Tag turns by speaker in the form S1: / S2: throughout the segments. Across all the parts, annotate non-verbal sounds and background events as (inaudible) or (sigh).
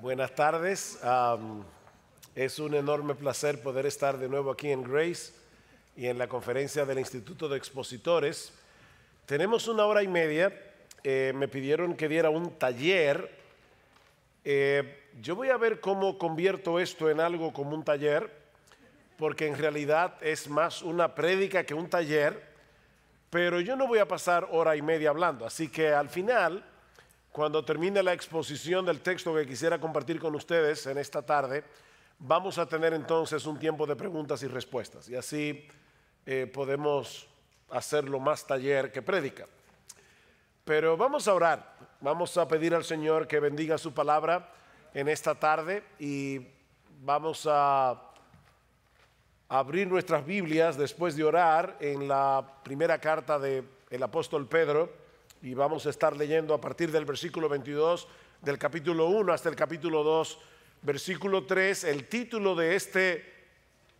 S1: Buenas tardes. Am, es un enorme placer poder estar de nuevo aquí en Grace y en la conferencia del Instituto de Expositores. Tenemos una hora y media. Eh, me pidieron que diera un taller. Eh, yo voy a ver cómo convierto esto en algo como un taller, porque en realidad es más una prédica que un taller, pero yo no voy a pasar hora y media hablando. Así que al final cuando termine la exposición del texto que quisiera compartir con ustedes en esta tarde, vamos a tener entonces un tiempo de preguntas y respuestas y así eh, podemos hacerlo más taller que prédica. Pero vamos a orar, vamos a pedir al Señor que bendiga su palabra en esta tarde y vamos a abrir nuestras Biblias después de orar en la primera carta del apóstol Pedro y vamos a estar leyendo a partir del versículo 22 del capítulo 1 hasta el capítulo 2, versículo 3. El título de este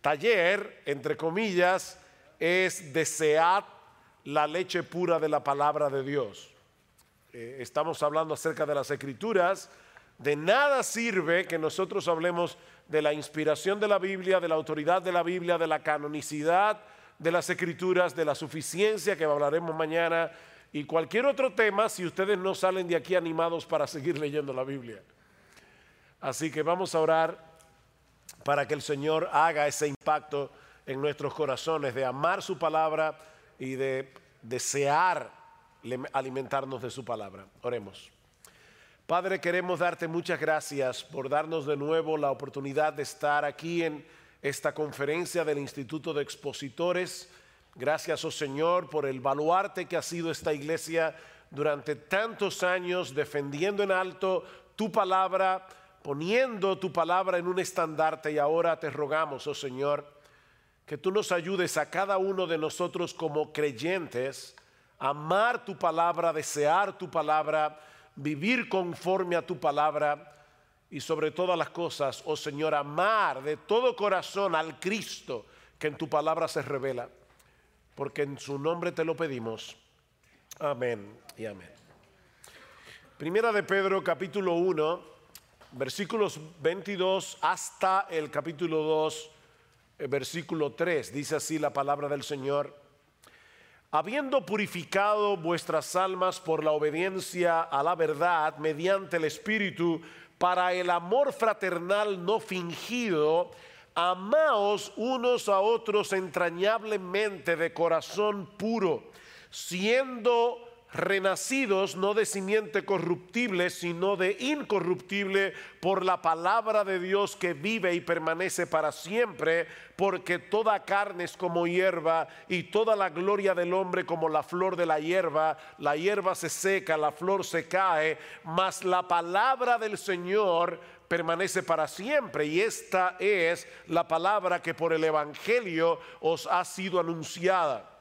S1: taller, entre comillas, es Desead la leche pura de la palabra de Dios. Eh, estamos hablando acerca de las escrituras. De nada sirve que nosotros hablemos de la inspiración de la Biblia, de la autoridad de la Biblia, de la canonicidad de las escrituras, de la suficiencia que hablaremos mañana y cualquier otro tema si ustedes no salen de aquí animados para seguir leyendo la Biblia. Así que vamos a orar para que el Señor haga ese impacto en nuestros corazones de amar su palabra y de desear alimentarnos de su palabra. Oremos. Padre, queremos darte muchas gracias por darnos de nuevo la oportunidad de estar aquí en esta conferencia del Instituto de Expositores Gracias, oh Señor, por el baluarte que ha sido esta iglesia durante tantos años, defendiendo en alto tu palabra, poniendo tu palabra en un estandarte. Y ahora te rogamos, oh Señor, que tú nos ayudes a cada uno de nosotros como creyentes a amar tu palabra, desear tu palabra, vivir conforme a tu palabra y sobre todas las cosas, oh Señor, amar de todo corazón al Cristo que en tu palabra se revela porque en su nombre te lo pedimos. Amén y amén. Primera de Pedro capítulo 1, versículos 22 hasta el capítulo 2, eh, versículo 3. Dice así la palabra del Señor. Habiendo purificado vuestras almas por la obediencia a la verdad mediante el Espíritu, para el amor fraternal no fingido, amaos unos a otros entrañablemente de corazón puro, siendo renacidos no de simiente corruptible, sino de incorruptible por la palabra de Dios que vive y permanece para siempre, porque toda carne es como hierba y toda la gloria del hombre como la flor de la hierba, la hierba se seca, la flor se cae, mas la palabra del Señor permanece para siempre. Y esta es la palabra que por el Evangelio os ha sido anunciada.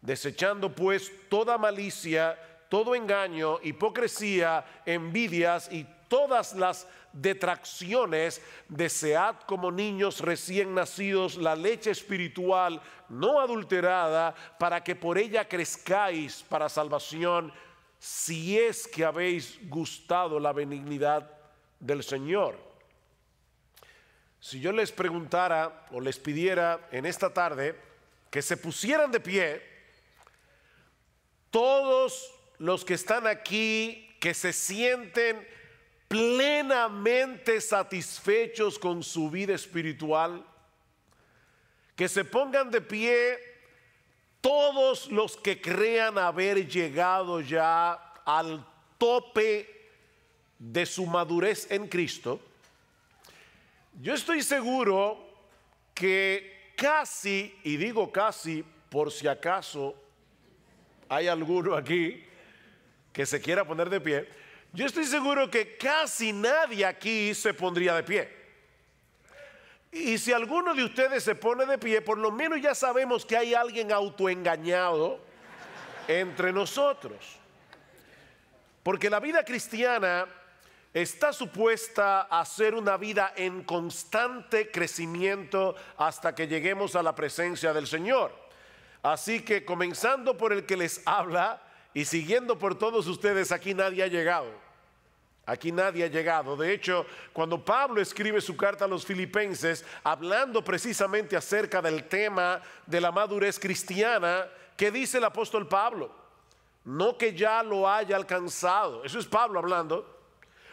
S1: Desechando pues toda malicia, todo engaño, hipocresía, envidias y todas las detracciones, desead como niños recién nacidos la leche espiritual no adulterada, para que por ella crezcáis para salvación, si es que habéis gustado la benignidad del Señor. Si yo les preguntara o les pidiera en esta tarde que se pusieran de pie, todos los que están aquí, que se sienten plenamente satisfechos con su vida espiritual, que se pongan de pie todos los que crean haber llegado ya al tope de su madurez en Cristo, yo estoy seguro que casi, y digo casi por si acaso hay alguno aquí que se quiera poner de pie, yo estoy seguro que casi nadie aquí se pondría de pie. Y si alguno de ustedes se pone de pie, por lo menos ya sabemos que hay alguien autoengañado entre nosotros. Porque la vida cristiana está supuesta a ser una vida en constante crecimiento hasta que lleguemos a la presencia del Señor. Así que comenzando por el que les habla y siguiendo por todos ustedes, aquí nadie ha llegado. Aquí nadie ha llegado. De hecho, cuando Pablo escribe su carta a los filipenses, hablando precisamente acerca del tema de la madurez cristiana, ¿qué dice el apóstol Pablo? No que ya lo haya alcanzado. Eso es Pablo hablando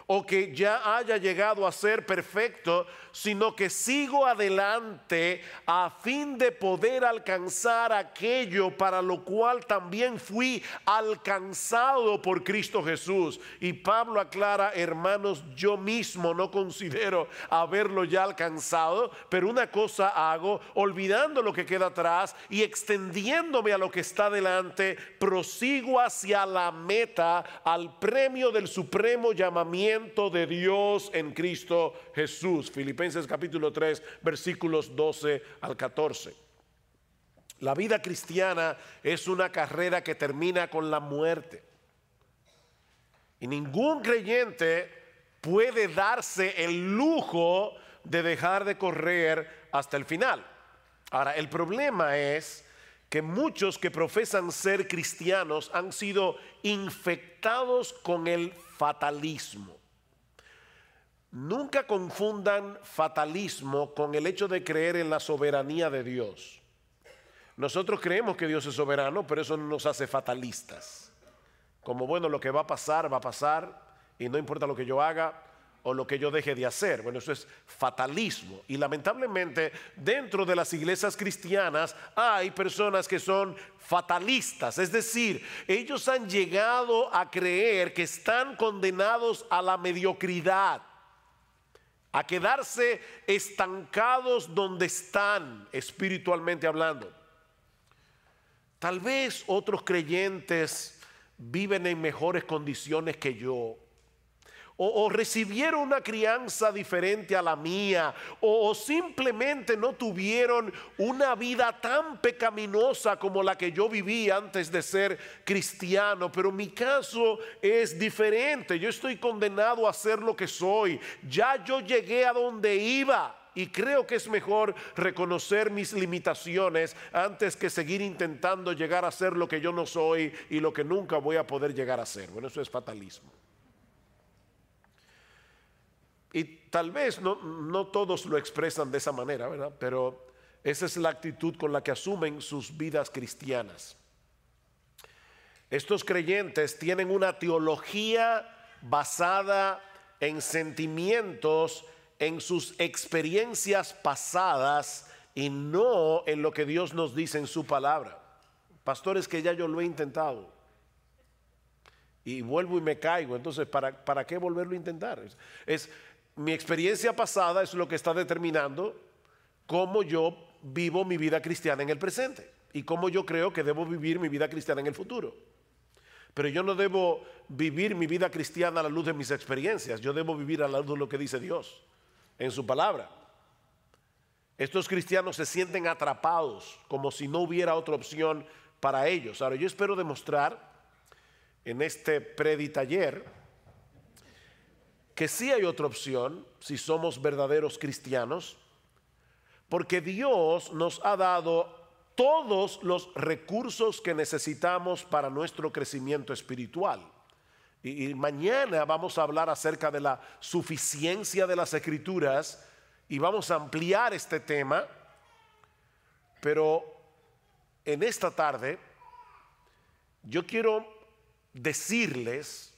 S1: o que ya haya llegado a ser perfecto, sino que sigo adelante a fin de poder alcanzar aquello para lo cual también fui alcanzado por Cristo Jesús. Y Pablo aclara, hermanos, yo mismo no considero haberlo ya alcanzado, pero una cosa hago, olvidando lo que queda atrás y extendiéndome a lo que está delante, prosigo hacia la meta, al premio del supremo llamamiento de Dios en Cristo Jesús. Filipenses capítulo 3, versículos 12 al 14. La vida cristiana es una carrera que termina con la muerte. Y ningún creyente puede darse el lujo de dejar de correr hasta el final. Ahora, el problema es que muchos que profesan ser cristianos han sido infectados con el fatalismo. Nunca confundan fatalismo con el hecho de creer en la soberanía de Dios. Nosotros creemos que Dios es soberano, pero eso no nos hace fatalistas. Como bueno, lo que va a pasar, va a pasar, y no importa lo que yo haga o lo que yo deje de hacer. Bueno, eso es fatalismo. Y lamentablemente dentro de las iglesias cristianas hay personas que son fatalistas. Es decir, ellos han llegado a creer que están condenados a la mediocridad a quedarse estancados donde están espiritualmente hablando. Tal vez otros creyentes viven en mejores condiciones que yo o, recibieron una crianza diferente a la mía, o, o simplemente no tuvieron una vida tan pecaminosa como la que yo viví antes de ser cristiano. Pero mi caso es diferente. Yo estoy condenado a ser lo que soy. Ya yo llegué a donde iba. Y creo que es mejor reconocer mis limitaciones antes que seguir intentando llegar a ser lo que yo no soy y lo que nunca voy a poder llegar a ser. Bueno, eso es fatalismo. Y tal vez no, no todos lo expresan de esa manera, ¿verdad? Pero esa es la actitud con la que asumen sus vidas cristianas. Estos creyentes tienen una teología basada en sentimientos, en sus experiencias pasadas y no en lo que Dios nos dice en su palabra. Pastores que ya yo lo he intentado y vuelvo y me caigo, entonces ¿para, para qué volverlo a intentar? Es, mi experiencia pasada es lo que está determinando cómo yo vivo mi vida cristiana en el presente y cómo yo creo que debo vivir mi vida cristiana en el futuro. Pero yo no debo vivir mi vida cristiana a la luz de mis experiencias, yo debo vivir a la luz de lo que dice Dios en su palabra. Estos cristianos se sienten atrapados como si no hubiera otra opción para ellos. Ahora, yo espero demostrar en este preditaller que sí hay otra opción si somos verdaderos cristianos, porque Dios nos ha dado todos los recursos que necesitamos para nuestro crecimiento espiritual. Y, mañana vamos a hablar acerca de la suficiencia de las escrituras y vamos a ampliar este tema, pero en esta tarde yo quiero decirles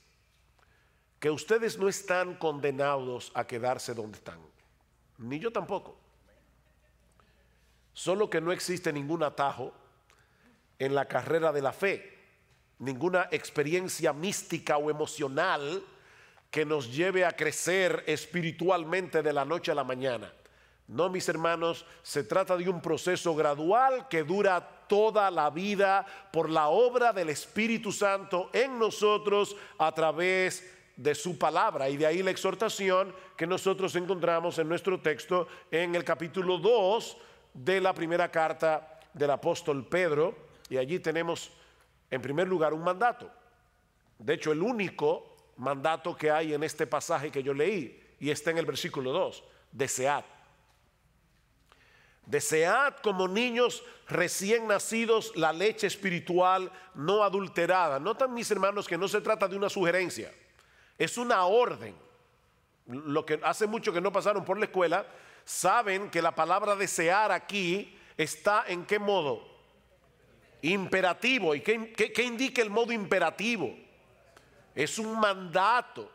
S1: que ustedes no están condenados a quedarse donde están, ni yo tampoco. Solo que no existe ningún atajo en la carrera de la fe, ninguna experiencia mística o emocional que nos lleve a crecer espiritualmente de la noche a la mañana. No, mis hermanos, se trata de un proceso gradual que dura toda la vida por la obra del Espíritu Santo en nosotros a través de de su palabra. Y de ahí la exhortación que nosotros encontramos en nuestro texto en el capítulo 2 de la primera carta del apóstol Pedro. Y allí tenemos en primer lugar un mandato. De hecho, el único mandato que hay en este pasaje que yo leí y está en el versículo 2. Desead. Desead como niños recién nacidos la leche espiritual no adulterada. Notan mis hermanos que no se trata de una sugerencia es una orden. Lo que hace mucho que no pasaron por la escuela, saben que la palabra desear aquí está en qué modo? Imperativo. ¿Y qué, qué indica el modo imperativo? Es un mandato.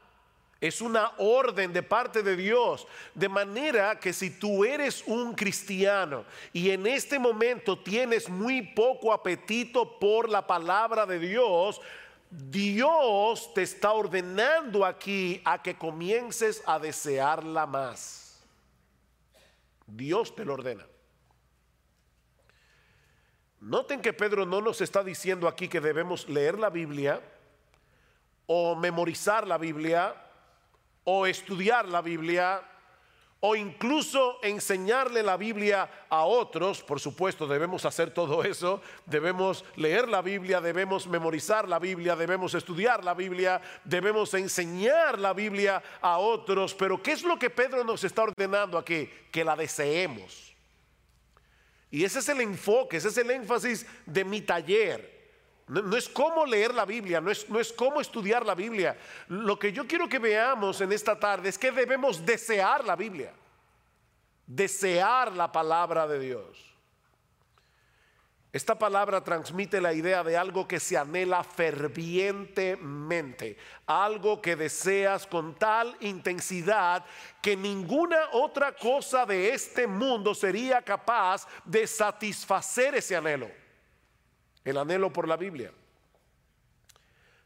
S1: Es una orden de parte de Dios. De manera que si tú eres un cristiano y en este momento tienes muy poco apetito por la palabra de Dios, Dios te está ordenando aquí a que comiences a desearla más. Dios te lo ordena. Noten que Pedro no nos está diciendo aquí que debemos leer la Biblia o memorizar la Biblia o estudiar la Biblia o incluso enseñarle la Biblia a otros, por supuesto debemos hacer todo eso, debemos leer la Biblia, debemos memorizar la Biblia, debemos estudiar la Biblia, debemos enseñar la Biblia a otros, pero ¿qué es lo que Pedro nos está ordenando aquí? Que la deseemos. Y ese es el enfoque, ese es el énfasis de mi taller. No, es cómo leer la Biblia, no es, no es cómo estudiar la Biblia. Lo que yo quiero que veamos en esta tarde es que debemos desear la Biblia, desear la palabra de Dios. Esta palabra transmite la idea de algo que se anhela fervientemente, algo que deseas con tal intensidad que ninguna otra cosa de este mundo sería capaz de satisfacer ese anhelo el anhelo por la Biblia.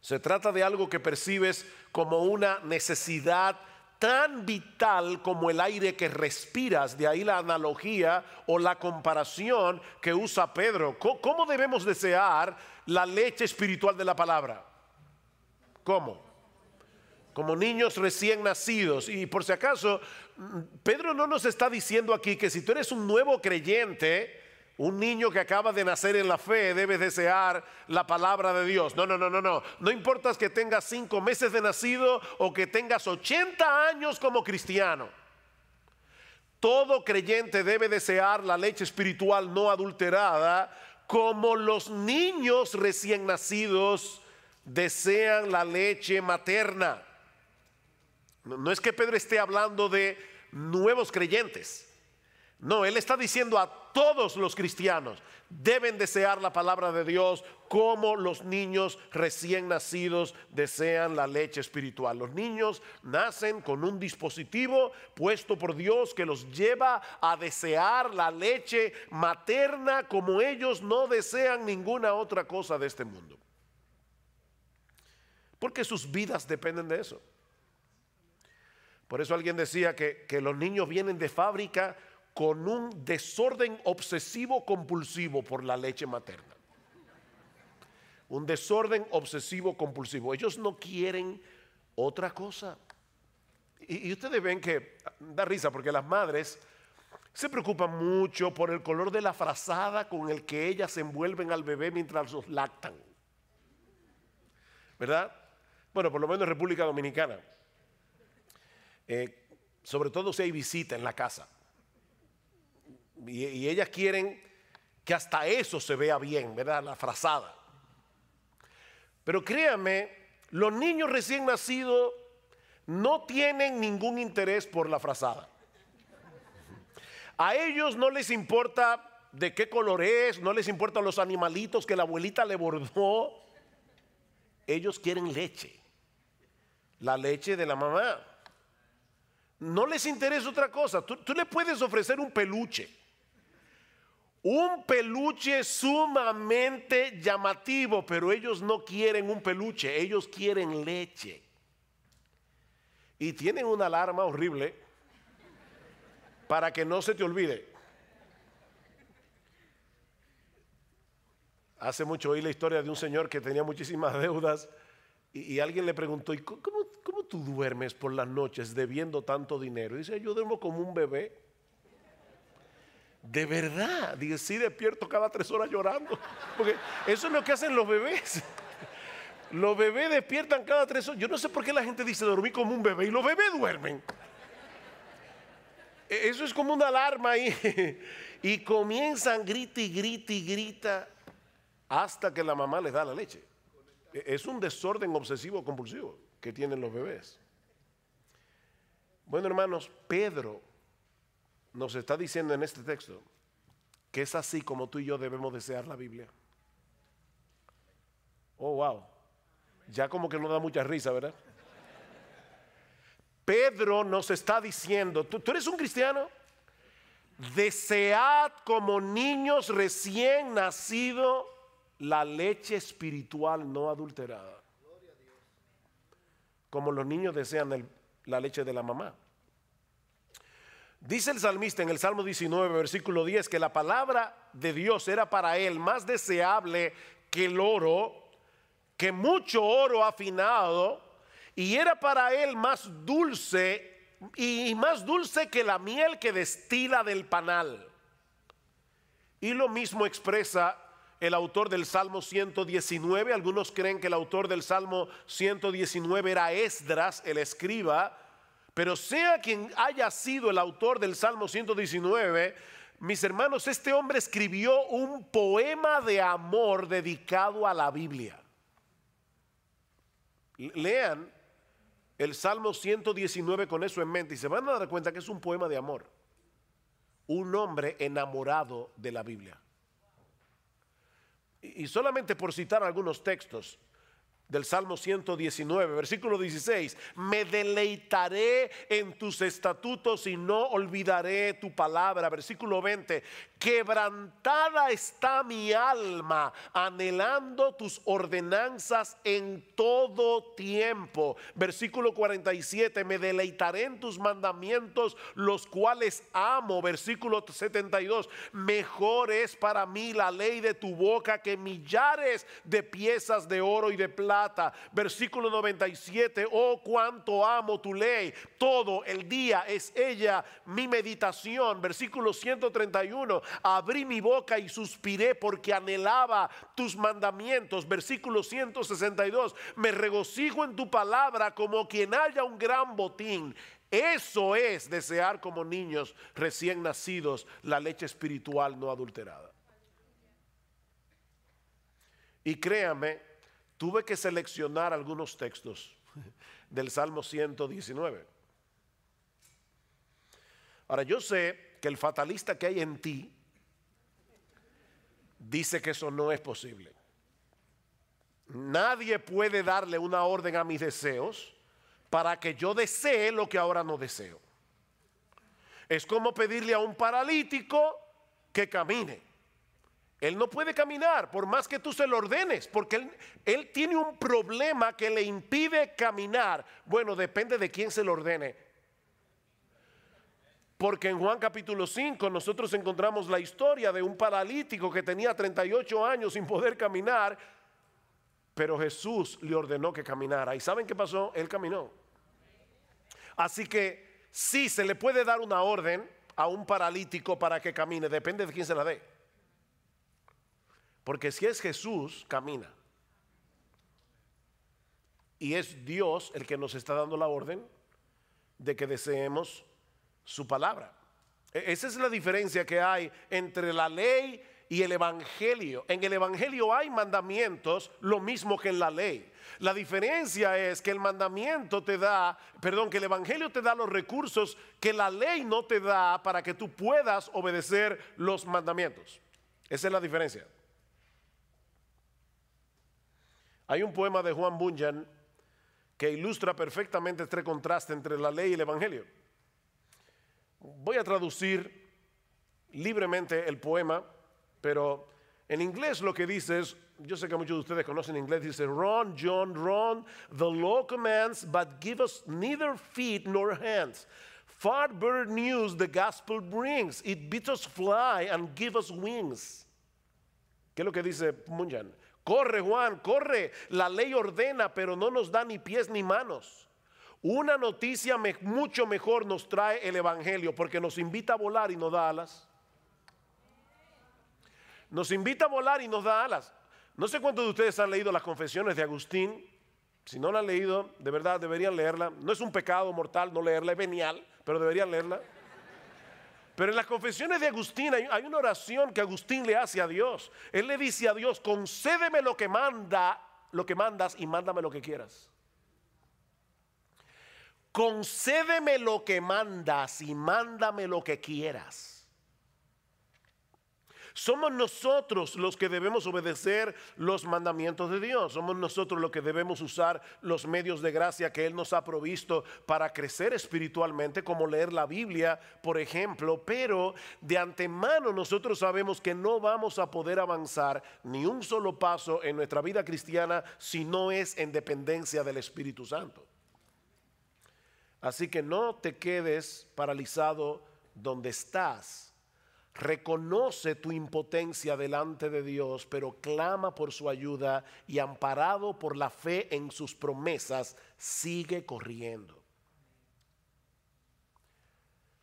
S1: Se trata de algo que percibes como una necesidad tan vital como el aire que respiras. De ahí la analogía o la comparación que usa Pedro. ¿Cómo debemos desear la leche espiritual de la palabra? ¿Cómo? Como niños recién nacidos. Y por si acaso, Pedro no nos está diciendo aquí que si tú eres un nuevo creyente, un niño que acaba de nacer en la fe debe desear la palabra de Dios. No, no, no, no, no. No importa que tengas cinco meses de nacido o que tengas 80 años como cristiano. Todo creyente debe desear la leche espiritual no adulterada como los niños recién nacidos desean la leche materna. No es que Pedro esté hablando de nuevos creyentes. No, él está diciendo a todos los cristianos, deben desear la palabra de Dios como los niños recién nacidos desean la leche espiritual. Los niños nacen con un dispositivo puesto por Dios que los lleva a desear la leche materna como ellos no desean ninguna otra cosa de este mundo. Porque sus vidas dependen de eso. Por eso alguien decía que, que los niños vienen de fábrica con un desorden obsesivo compulsivo por la leche materna. Un desorden obsesivo compulsivo. Ellos no quieren otra cosa. Y, ustedes ven que da risa porque las madres se preocupan mucho por el color de la frazada con el que ellas envuelven al bebé mientras los lactan. ¿Verdad? Bueno, por lo menos en República Dominicana. Eh, sobre todo si hay visita en la casa y, ellas quieren que hasta eso se vea bien, ¿verdad? La frazada. Pero créanme, los niños recién nacidos no tienen ningún interés por la frazada. A ellos no les importa de qué color es, no les importan los animalitos que la abuelita le bordó. Ellos quieren leche, la leche de la mamá. No les interesa otra cosa. Tú, tú le puedes ofrecer un peluche un peluche sumamente llamativo, pero ellos no quieren un peluche, ellos quieren leche. Y tienen una alarma horrible para que no se te olvide. Hace mucho oí la historia de un señor que tenía muchísimas (laughs) deudas y, alguien le preguntó, ¿y cómo, cómo, tú duermes por las noches debiendo tanto dinero? Y dice, yo duermo como un bebé. De verdad, dice, sí despierto cada tres horas llorando. Porque eso es lo que hacen los bebés. Los bebés despiertan cada tres horas. Yo no sé por qué la gente dice dormir como un bebé y los bebés duermen. E, eso es como una alarma ahí. (laughs) Y comienzan grita y grita y grita hasta que la mamá les da la leche. E, es un desorden obsesivo compulsivo. que tienen los bebés. Bueno, hermanos, Pedro nos está diciendo en este texto que es así como tú y yo debemos desear la Biblia. Oh, wow. Ya como que no da mucha risa, ¿verdad? Pedro nos está diciendo, ¿tú, tú eres un cristiano? Desead como niños recién nacidos la leche espiritual no adulterada. Como los niños desean la leche de la mamá. Dice el salmista en el Salmo 19, versículo 10, que la palabra de Dios era para él más deseable que el oro, que mucho oro afinado, y era para él más dulce y más dulce que la miel que destila del panal. Y lo mismo expresa el autor del Salmo 119. Algunos creen que el autor del Salmo 119 era Esdras, el escriba. Pero sea quien haya sido el autor del Salmo 119, mis hermanos, este hombre escribió un poema de amor dedicado a la Biblia. Lean el Salmo 119 con eso en mente y se van a dar cuenta que es un poema de amor. Un hombre enamorado de la Biblia. Y solamente por citar algunos textos, del Salmo 119, versículo 16, me deleitaré en tus estatutos y no olvidaré tu palabra. Versículo 20, quebrantada está mi alma, anhelando tus ordenanzas en todo tiempo. Versículo 47, me deleitaré en tus mandamientos, los cuales amo. Versículo 72, mejor es para mí la ley de tu boca que millares de piezas de oro y de plata Versículo 97, oh cuánto amo tu ley. Todo el día es ella mi meditación. Versículo 131, abrí mi boca y suspiré porque anhelaba tus mandamientos. Versículo 162, me regocijo en tu palabra como quien haya un gran botín. Eso es desear como niños recién nacidos la leche espiritual no adulterada. Y créame, tuve que seleccionar algunos textos del Salmo 119. Ahora, yo sé que el fatalista que hay en ti dice que eso no es posible. Nadie puede darle una orden a mis deseos para que yo desee lo que ahora no deseo. Es como pedirle a un paralítico que camine. Él no puede caminar por más que tú se lo ordenes, porque él, tiene un problema que le impide caminar. Bueno, depende de quién se lo ordene. Porque en Juan capítulo 5 nosotros encontramos la historia de un paralítico que tenía 38 años sin poder caminar, pero Jesús le ordenó que caminara. ¿Y saben qué pasó? Él caminó. Así que sí se le puede dar una orden a un paralítico para que camine, depende de quién se la dé. Porque si es Jesús, camina. Y es Dios el que nos está dando la orden de que deseemos su palabra. E-, esa es la diferencia que hay entre la ley y el Evangelio. En el Evangelio hay mandamientos, lo mismo que en la ley. La diferencia es que el mandamiento te da, perdón, que el Evangelio te da los recursos que la ley no te da para que tú puedas obedecer los mandamientos. Esa es la diferencia. Hay un poema de Juan Bunyan que ilustra perfectamente este contraste entre la ley y el Evangelio. Voy a traducir libremente el poema, pero en inglés lo que dice es, yo sé que muchos de ustedes conocen inglés, dice, Run, John, run, the law commands, but give us neither feet nor hands. Far better news the gospel brings. It bids us fly and give us wings. ¿Qué es lo que dice Munjan? Corre Juan, corre. La ley ordena, pero no nos da ni pies ni manos. Una noticia mucho mejor nos trae el Evangelio porque nos invita a volar y nos da alas. Nos invita a volar y nos da alas. No sé cuántos de ustedes han leído las confesiones de Agustín. Si no la han leído, de verdad deberían leerla. No es un pecado mortal no leerla, es venial, pero deberían leerla. Pero en las confesiones de Agustín hay, una oración que Agustín le hace a Dios. Él le dice a Dios, concédeme lo que manda, lo que mandas y mándame lo que quieras. Concédeme lo que mandas y mándame lo que quieras. Somos nosotros los que debemos obedecer los mandamientos de Dios. Somos nosotros los que debemos usar los medios de gracia que Él nos ha provisto para crecer espiritualmente, como leer la Biblia, por ejemplo. Pero de antemano nosotros sabemos que no vamos a poder avanzar ni un solo paso en nuestra vida cristiana si no es en dependencia del Espíritu Santo. Así que no te quedes paralizado donde estás reconoce tu impotencia delante de Dios, pero clama por su ayuda y amparado por la fe en sus promesas, sigue corriendo.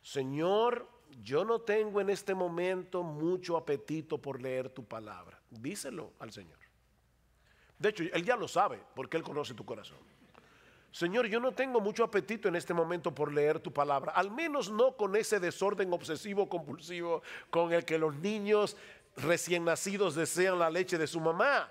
S1: Señor, yo no tengo en este momento mucho apetito por leer tu palabra. Díselo al Señor. De hecho, Él ya lo sabe porque Él conoce tu corazón. Señor, yo no tengo mucho apetito en este momento por leer tu palabra, al menos no con ese desorden obsesivo compulsivo con el que los niños recién nacidos desean la leche de su mamá.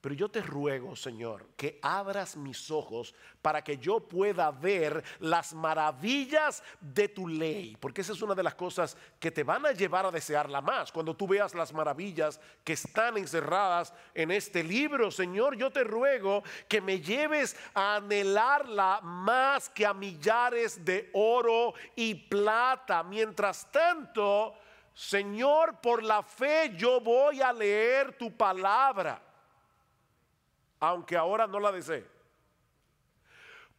S1: Pero yo te ruego, Señor, que abras mis ojos para que yo pueda ver las maravillas de tu ley, porque esa es una de las cosas que te van a llevar a desearla más. Cuando tú veas las maravillas que están encerradas en este libro, Señor, yo te ruego que me lleves a anhelarla más que a millares de oro y plata. Mientras tanto, Señor, por la fe yo voy a leer tu palabra aunque ahora no la desee.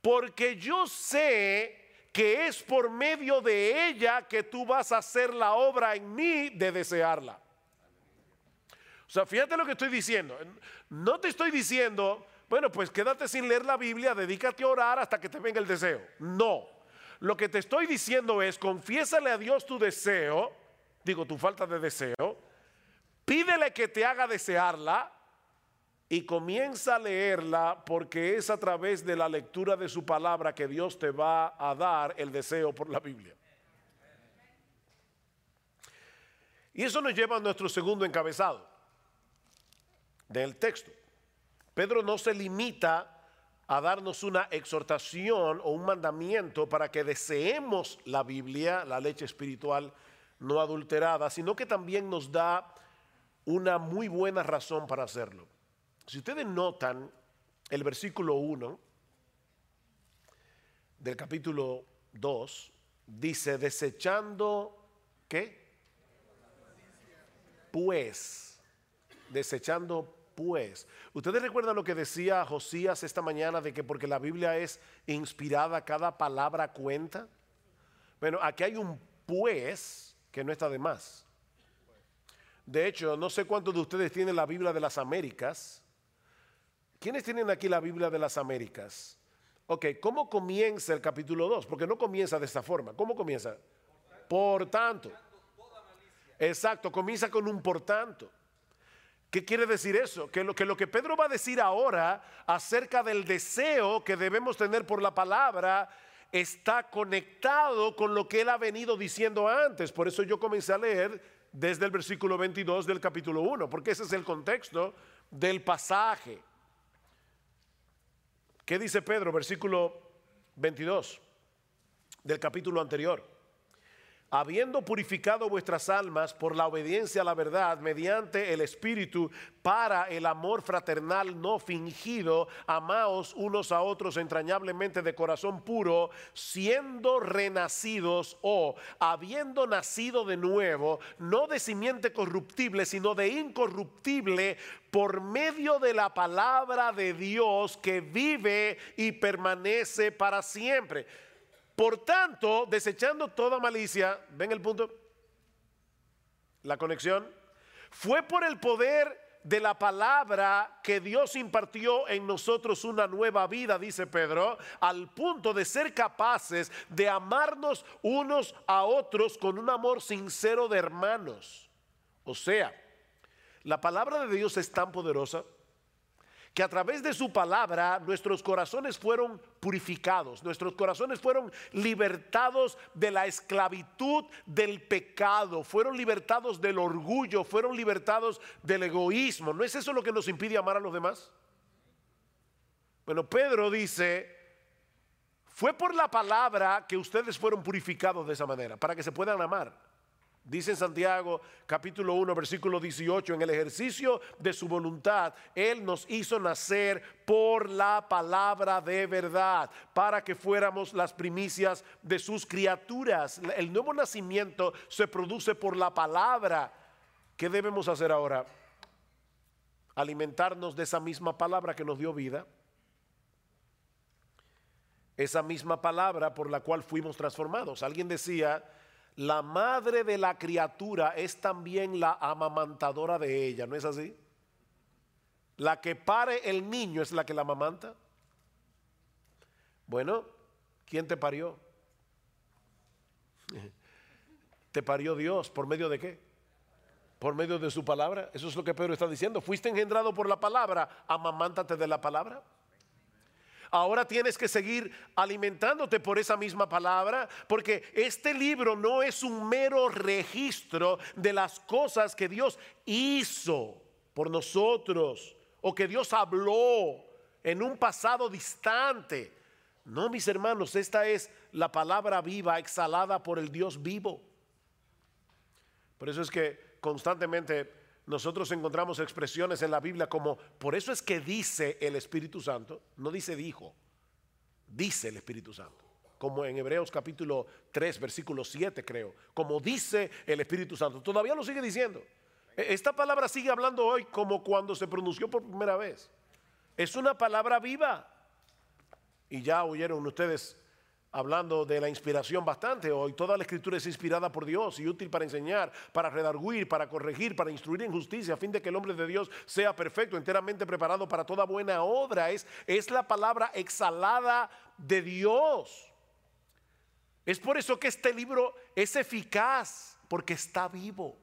S1: Porque yo sé que es por medio de ella que tú vas a hacer la obra en mí de desearla. O sea, fíjate lo que estoy diciendo. No te estoy diciendo, bueno, pues quédate sin leer la Biblia, dedícate a orar hasta que te venga el deseo. No. Lo que te estoy diciendo es, confiésale a Dios tu deseo, digo, tu falta de deseo, pídele que te haga desearla y comienza a leerla porque es a través de la lectura de su palabra que Dios te va a dar el deseo por la Biblia. Y eso nos lleva a nuestro segundo encabezado del texto. Pedro no se limita a darnos una exhortación o un mandamiento para que deseemos la Biblia, la leche espiritual no adulterada, sino que también nos da una muy buena razón para hacerlo. Si ustedes notan el versículo 1 del capítulo 2, dice, desechando, ¿qué? Pues, desechando pues. ¿Ustedes recuerdan lo que decía Josías esta mañana de que porque la Biblia es inspirada, cada palabra cuenta? Bueno, aquí hay un pues que no está de más. De hecho, no sé cuántos de ustedes tienen la Biblia de las Américas, ¿Quiénes tienen aquí la Biblia de las Américas? Ok, ¿cómo comienza el capítulo 2? Porque no comienza de esta forma. ¿Cómo comienza? Por tanto. Exacto, comienza con un por tanto. ¿Qué quiere decir eso? Que lo, que Pedro va a decir ahora acerca del deseo que debemos tener por la palabra está conectado con lo que él ha venido diciendo antes. Por eso yo comencé a leer desde el versículo 22 del capítulo 1, porque ese es el contexto del pasaje. ¿Qué dice Pedro? Versículo 22 del capítulo anterior. Habiendo purificado vuestras almas por la obediencia a la verdad mediante el Espíritu para el amor fraternal no fingido, amaos unos a otros entrañablemente de corazón puro, siendo renacidos o habiendo nacido de nuevo, no de simiente corruptible, sino de incorruptible, por medio de la palabra de Dios que vive y permanece para siempre. Por tanto, desechando toda malicia, ¿ven el punto? La conexión. Fue por el poder de la palabra que Dios impartió en nosotros una nueva vida, dice Pedro, al punto de ser capaces de amarnos unos a otros con un amor sincero de hermanos. O sea, la palabra de Dios es tan poderosa que a través de su palabra nuestros corazones fueron purificados, nuestros corazones fueron libertados de la esclavitud del pecado, fueron libertados del orgullo, fueron libertados del egoísmo. ¿No es eso lo que nos impide amar a los demás? Bueno, Pedro dice, Fue por la palabra que ustedes fueron purificados de esa manera, para que se puedan amar. Dice Santiago capítulo 1 versículo 18, en el ejercicio de su voluntad, Él nos hizo nacer por la palabra de verdad, para que fuéramos las primicias de sus criaturas. El nuevo nacimiento se produce por la palabra. ¿Qué debemos hacer ahora? Alimentarnos de esa misma palabra que nos dio vida. Esa misma palabra por la cual fuimos transformados. Alguien decía, la madre de la criatura es también la amamantadora de ella, ¿no es así? La que pare el niño es la que la amamanta. Bueno, ¿quién te parió? (laughs) Te parió Dios, ¿por medio de qué? Por medio de su palabra. Eso es lo que Pedro está diciendo. Fuiste engendrado por la palabra, amamántate de la palabra. Ahora tienes que seguir alimentándote por esa misma palabra, porque este libro no es un mero registro de las cosas que Dios hizo por nosotros o que Dios habló en un pasado distante. No, mis hermanos, esta es la palabra viva exhalada por el Dios vivo. Por eso es que constantemente nosotros encontramos expresiones en la Biblia como, por eso es que dice el Espíritu Santo, no dice dijo, dice el Espíritu Santo. Como en Hebreos capítulo 3, versículo 7 creo, como dice el Espíritu Santo. Todavía lo sigue diciendo. E, esta palabra sigue hablando hoy como cuando se pronunció por primera vez. Es una palabra viva. Y ya oyeron ustedes hablando de la inspiración bastante hoy. Toda la escritura es inspirada por Dios y útil para enseñar, para redarguir, para corregir, para instruir en justicia, a fin de que el hombre de Dios sea perfecto, enteramente preparado para toda buena obra. Es, es la palabra exhalada de Dios. Es por eso que este libro es eficaz, porque está vivo.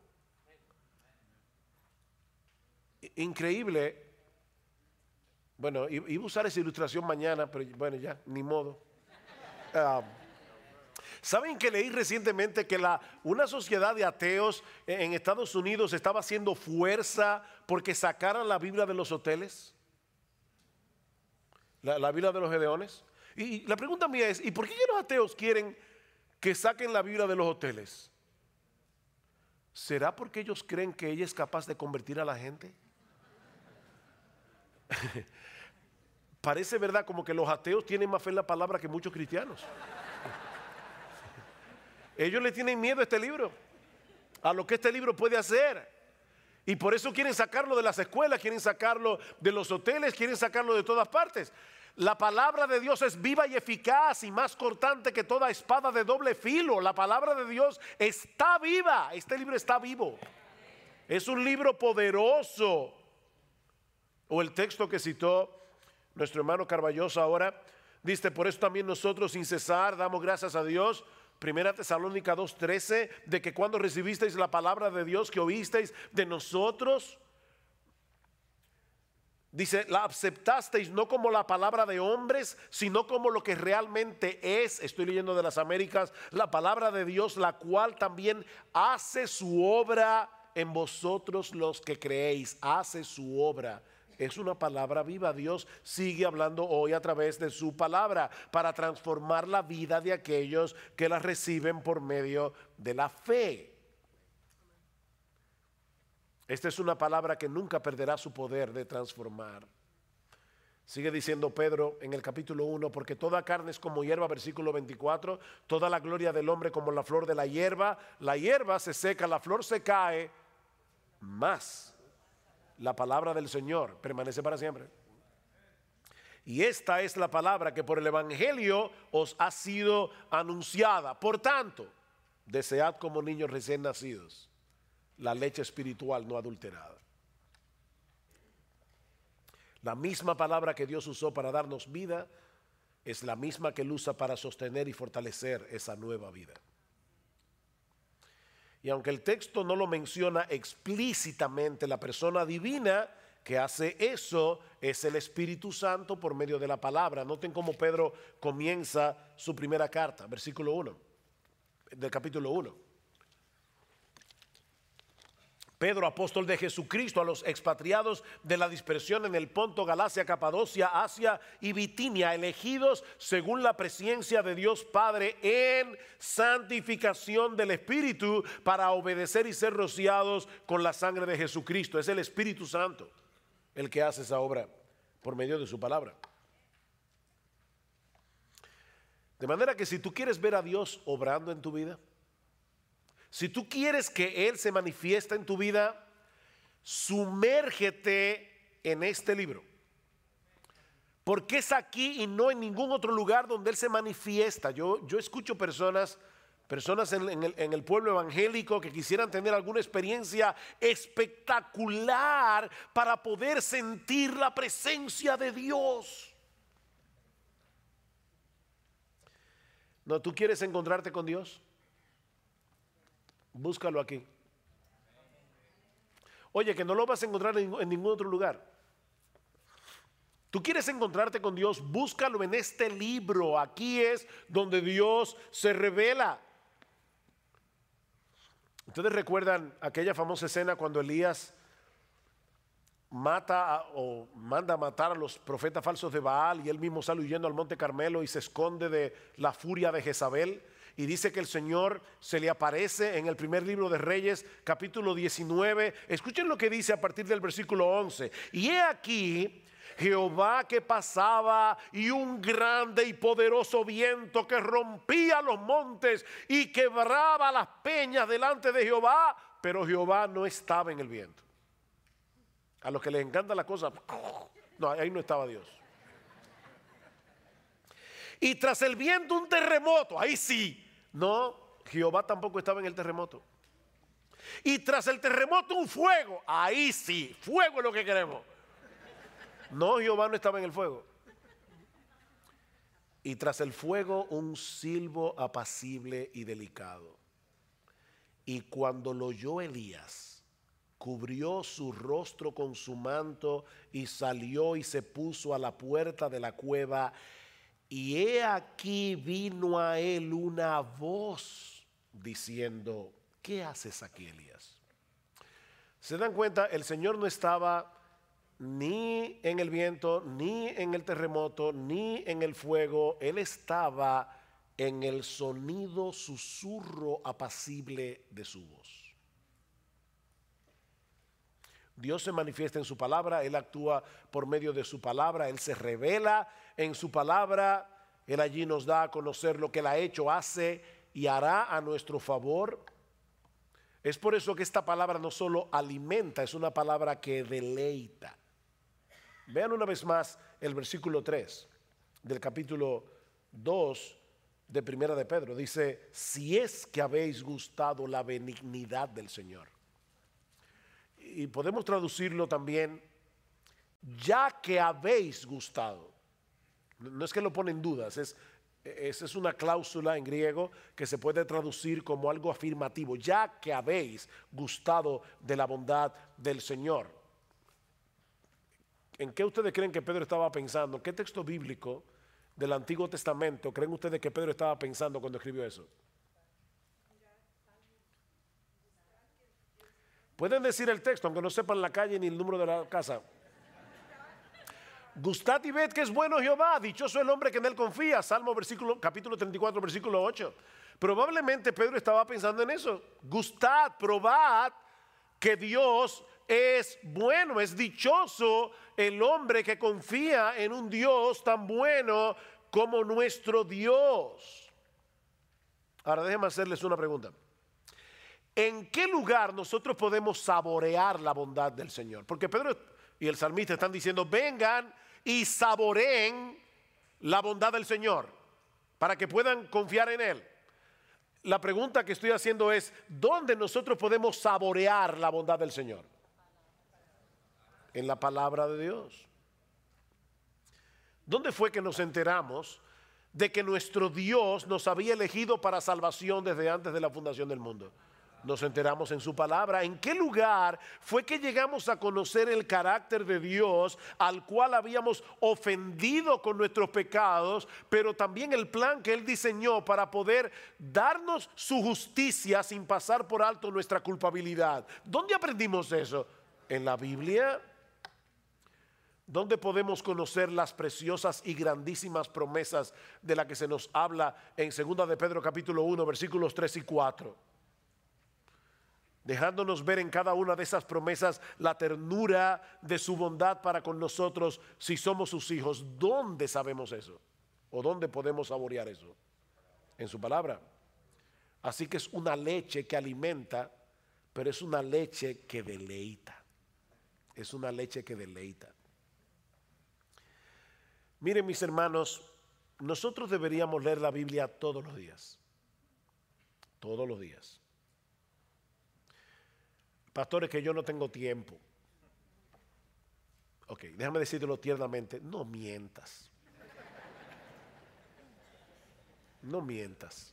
S1: Increíble. Bueno, iba a usar esa ilustración mañana, pero bueno, ya, ni modo. Ah, ¿Saben que leí recientemente que la, una sociedad de ateos en Estados Unidos estaba haciendo fuerza porque sacaran la Biblia de los hoteles? La, Biblia de los Gedeones. Y la pregunta mía es, ¿y por qué los ateos quieren que saquen la Biblia de los hoteles? ¿Será porque ellos creen que ella es capaz de convertir a la gente? (laughs) Parece verdad como que los ateos tienen más fe en la palabra que muchos cristianos. Ellos le tienen miedo a este libro, a lo que este libro puede hacer. Y por eso quieren sacarlo de las escuelas, quieren sacarlo de los hoteles, quieren sacarlo de todas partes. La palabra de Dios es viva y eficaz y más cortante que toda espada de doble filo. La palabra de Dios está viva. Este libro está vivo. Es un libro poderoso. O el texto que citó nuestro hermano Carballosa ahora dice, por eso también nosotros sin cesar damos gracias a Dios. Primera Tesalónica 2.13, de que cuando recibisteis la palabra de Dios que oísteis de nosotros, dice, la aceptasteis no como la palabra de hombres, sino como lo que realmente es, estoy leyendo de las Américas, la palabra de Dios, la cual también hace su obra en vosotros los que creéis, hace su obra es una palabra viva. Dios sigue hablando hoy a través de su palabra para transformar la vida de aquellos que la reciben por medio de la fe. Esta es una palabra que nunca perderá su poder de transformar. Sigue diciendo Pedro en el capítulo 1, porque toda carne es como hierba, versículo 24, toda la gloria del hombre como la flor de la hierba, la hierba se seca, la flor se cae, más la palabra del Señor permanece para siempre. Y esta es la palabra que por el Evangelio os ha sido anunciada. Por tanto, desead como niños recién nacidos la leche espiritual no adulterada. La misma palabra que Dios usó para darnos vida es la misma que Él usa para sostener y fortalecer esa nueva vida. Y aunque el texto no lo menciona explícitamente, la persona divina que hace eso es el Espíritu Santo por medio de la palabra. Noten cómo Pedro comienza su primera carta, versículo 1, del capítulo 1. Pedro, apóstol de Jesucristo, a los expatriados de la dispersión en el Ponto, Galacia, Capadocia, Asia y Bitinia, elegidos según la presencia de Dios Padre en santificación del Espíritu para obedecer y ser rociados con la sangre de Jesucristo. Es el Espíritu Santo el que hace esa obra por medio de su palabra. De manera que si tú quieres ver a Dios obrando en tu vida, si tú quieres que Él se manifieste en tu vida, sumérgete en este libro. Porque es aquí y no en ningún otro lugar donde Él se manifiesta. Yo, yo escucho personas, personas en, el, en el pueblo evangélico que quisieran tener alguna experiencia espectacular para poder sentir la presencia de Dios. No, tú quieres encontrarte con Dios. Búscalo aquí. Oye, que no lo vas a encontrar en, ningún otro lugar. Tú quieres encontrarte con Dios, búscalo en este libro. Aquí es donde Dios se revela. Ustedes recuerdan aquella famosa escena cuando Elías mata o manda a matar a los profetas falsos de Baal y él mismo sale huyendo al monte Carmelo y se esconde de la furia de Jezabel y dice que el Señor se le aparece en el primer libro de Reyes, capítulo 19. Escuchen lo que dice a partir del versículo 11. Y he aquí Jehová que pasaba y un grande y poderoso viento que rompía los montes y quebraba las peñas delante de Jehová, pero Jehová no estaba en el viento. A los que les encanta la cosa, no, ahí no estaba Dios. Y tras el viento un terremoto, ahí sí, no, Jehová tampoco estaba en el terremoto. Y tras el terremoto un fuego. Ahí sí, fuego es lo que queremos. No, Jehová no estaba en el fuego. Y tras el fuego un silbo apacible y delicado. Y cuando lo oyó Elías, cubrió su rostro con su manto y salió y se puso a la puerta de la cueva y he aquí vino a él una voz diciendo, ¿qué haces aquí, Elías? Se dan cuenta, el Señor no estaba ni en el viento, ni en el terremoto, ni en el fuego. Él estaba en el sonido susurro apacible de su voz. Dios se manifiesta en su palabra, Él actúa por medio de su palabra, Él se revela en su palabra, Él allí nos da a conocer lo que Él ha hecho, hace y hará a nuestro favor. Es por eso que esta palabra no solo alimenta, es una palabra que deleita. Vean una vez más el versículo 3 del capítulo 2 de Primera de Pedro. Dice, si es que habéis gustado la benignidad del Señor y podemos traducirlo también, ya que habéis gustado. No es que lo pone en dudas, es, es una cláusula en griego que se puede traducir como algo afirmativo, ya que habéis gustado de la bondad del Señor. ¿En qué ustedes creen que Pedro estaba pensando? ¿Qué texto bíblico del Antiguo Testamento creen ustedes que Pedro estaba pensando cuando escribió eso? Pueden decir el texto, aunque no sepan la calle ni el número de la casa. Gustad y ved que es bueno Jehová, dichoso el hombre que en él confía. Salmo versículo, capítulo 34, versículo 8. Probablemente Pedro estaba pensando en eso. Gustad, probad que Dios es bueno, es dichoso el hombre que confía en un Dios tan bueno como nuestro Dios. Ahora déjenme hacerles una pregunta. ¿En qué lugar nosotros podemos saborear la bondad del Señor? Porque Pedro y el salmista están diciendo, vengan y saboreen la bondad del Señor para que puedan confiar en Él. La pregunta que estoy haciendo es, ¿dónde nosotros podemos saborear la bondad del Señor? En la palabra de Dios. ¿Dónde fue que nos enteramos de que nuestro Dios nos había elegido para salvación desde antes de la fundación del mundo? Nos enteramos en su palabra. ¿En qué lugar fue que llegamos a conocer el carácter de Dios al cual habíamos ofendido con nuestros pecados, pero también el plan que Él diseñó para poder darnos su justicia sin pasar por alto nuestra culpabilidad? ¿Dónde aprendimos eso? ¿En la Biblia? ¿Dónde podemos conocer las preciosas y grandísimas promesas de las que se nos habla en 2 de Pedro capítulo 1 versículos 3 y 4? Dejándonos ver en cada una de esas promesas la ternura de su bondad para con nosotros si somos sus hijos. ¿Dónde sabemos eso? ¿O dónde podemos saborear eso? En su palabra. Así que es una leche que alimenta, pero es una leche que deleita. Es una leche que deleita. Miren mis hermanos, nosotros deberíamos leer la Biblia todos los días. Todos los días. Pastores, que yo no tengo tiempo. Ok, déjame decírtelo tiernamente, no mientas. No mientas.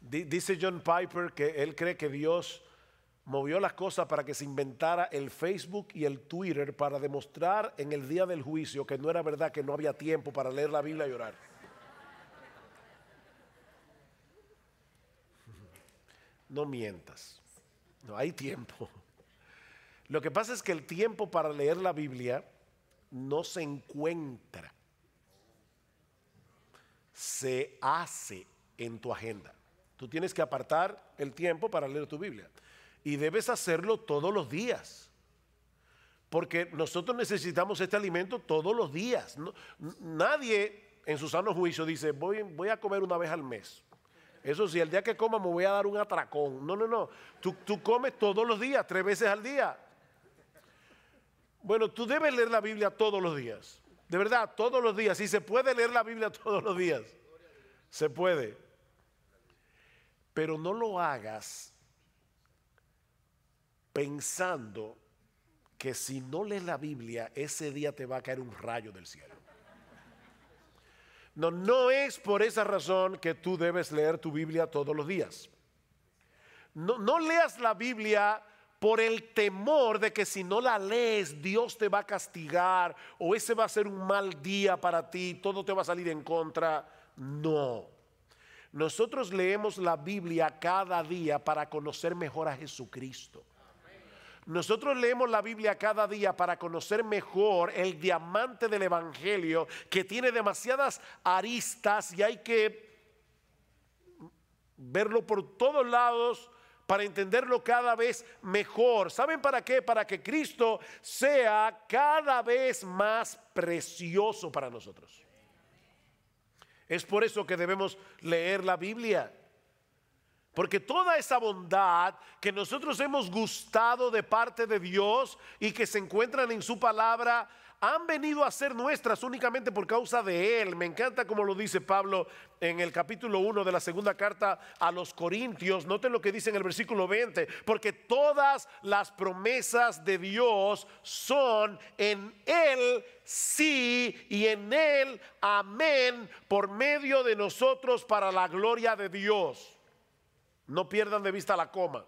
S1: Dice John Piper que él cree que Dios movió las cosas para que se inventara el Facebook y el Twitter para demostrar en el día del juicio que no era verdad que no había tiempo para leer la Biblia y orar. No mientas. No hay tiempo. Lo que pasa es que el tiempo para leer la Biblia no se encuentra. Se hace en tu agenda. Tú tienes que apartar el tiempo para leer tu Biblia y debes hacerlo todos los días. Porque nosotros necesitamos este alimento todos los días. nadie en su sano juicio dice, voy, voy a comer una vez al mes. Eso sí, el día que coma me voy a dar un atracón. No, no, no. Tú, tú comes todos los días, tres veces al día. Bueno, tú debes leer la Biblia todos los días. De verdad, todos los días. Si se puede leer la Biblia (laughs) todos los días, se puede. Pero no lo hagas pensando que si no lees la Biblia, ese día te va a caer un rayo del cielo. No, no es por esa razón que tú debes leer tu Biblia todos los días. No, no leas la Biblia por el temor de que si no la lees Dios te va a castigar o ese va a ser un mal día para ti, todo te va a salir en contra. No. Nosotros leemos la Biblia cada día para conocer mejor a Jesucristo. Nosotros leemos la Biblia cada día para conocer mejor el diamante del Evangelio que tiene demasiadas aristas y hay que verlo por todos lados para entenderlo cada vez mejor. ¿Saben para qué? Para que Cristo sea cada vez más precioso para nosotros. Es por eso que debemos leer la Biblia. Porque toda esa bondad que nosotros hemos gustado de parte de Dios y que se encuentran en su palabra, han venido a ser nuestras únicamente por causa de Él. Me encanta como lo dice Pablo en el capítulo 1 de la segunda carta a los Corintios. Noten lo que dice en el versículo 20. Porque todas las promesas de Dios son en Él sí y en Él amén por medio de nosotros para la gloria de Dios. No pierdan de vista la coma.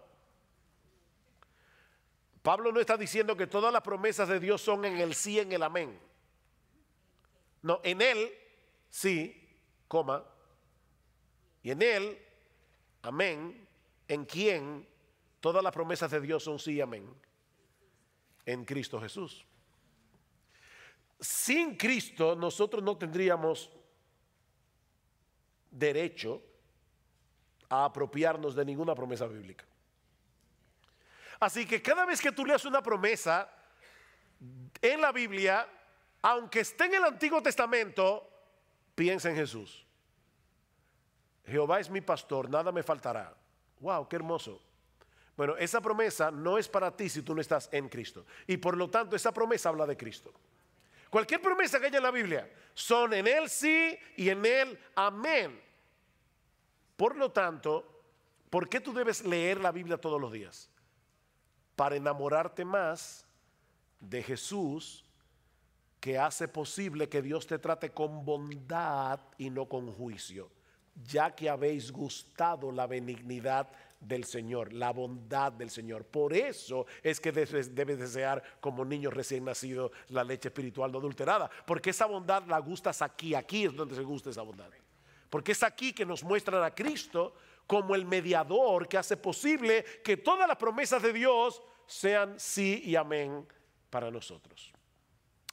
S1: Pablo no está diciendo que todas las promesas de Dios son en el sí, en el amén. No, en él sí, coma. Y en él, amén. En quien todas las promesas de Dios son sí, amén. En Cristo Jesús. Sin Cristo nosotros no tendríamos derecho a apropiarnos de ninguna promesa bíblica. Así que cada vez que tú leas una promesa en la Biblia, aunque esté en el Antiguo Testamento, piensa en Jesús. Jehová es mi pastor, nada me faltará. Wow, qué hermoso. Bueno, esa promesa no es para ti si tú no estás en Cristo. Y por lo tanto, esa promesa habla de Cristo. Cualquier promesa que haya en la Biblia son en Él sí y en Él amén. Por lo tanto, ¿por qué tú debes leer la Biblia todos los días? Para enamorarte más de Jesús que hace posible que Dios te trate con bondad y no con juicio. ya que habéis gustado la benignidad del Señor, la bondad del Señor. Por eso es que debes, desear como niño recién nacido la leche espiritual no adulterada, porque esa bondad la gustas aquí, aquí es donde se gusta esa bondad. Porque es aquí que nos muestran a Cristo como el mediador que hace posible que todas las promesas de Dios sean sí y amén para nosotros.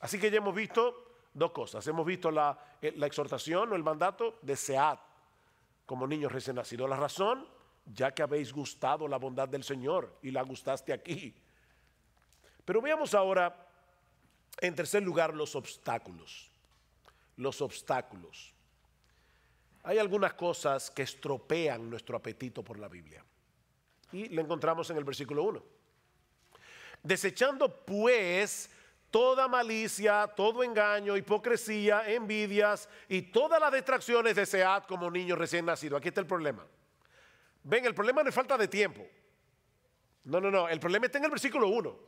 S1: Así que ya hemos visto dos cosas. Hemos visto la, eh, exhortación o el mandato, desead como niños recién nacidos. La razón, ya que habéis gustado la bondad del Señor y la gustaste aquí. Pero veamos ahora, en tercer lugar, los obstáculos. Los obstáculos. Hay algunas cosas que estropean nuestro apetito por la Biblia. Y le encontramos en el versículo 1. Desechando pues toda malicia, todo engaño, hipocresía, envidias y todas las distracciones desead como niño recién nacido. Aquí está el problema. Ven, el problema no es falta de tiempo. No, no, no. El problema está en el versículo 1.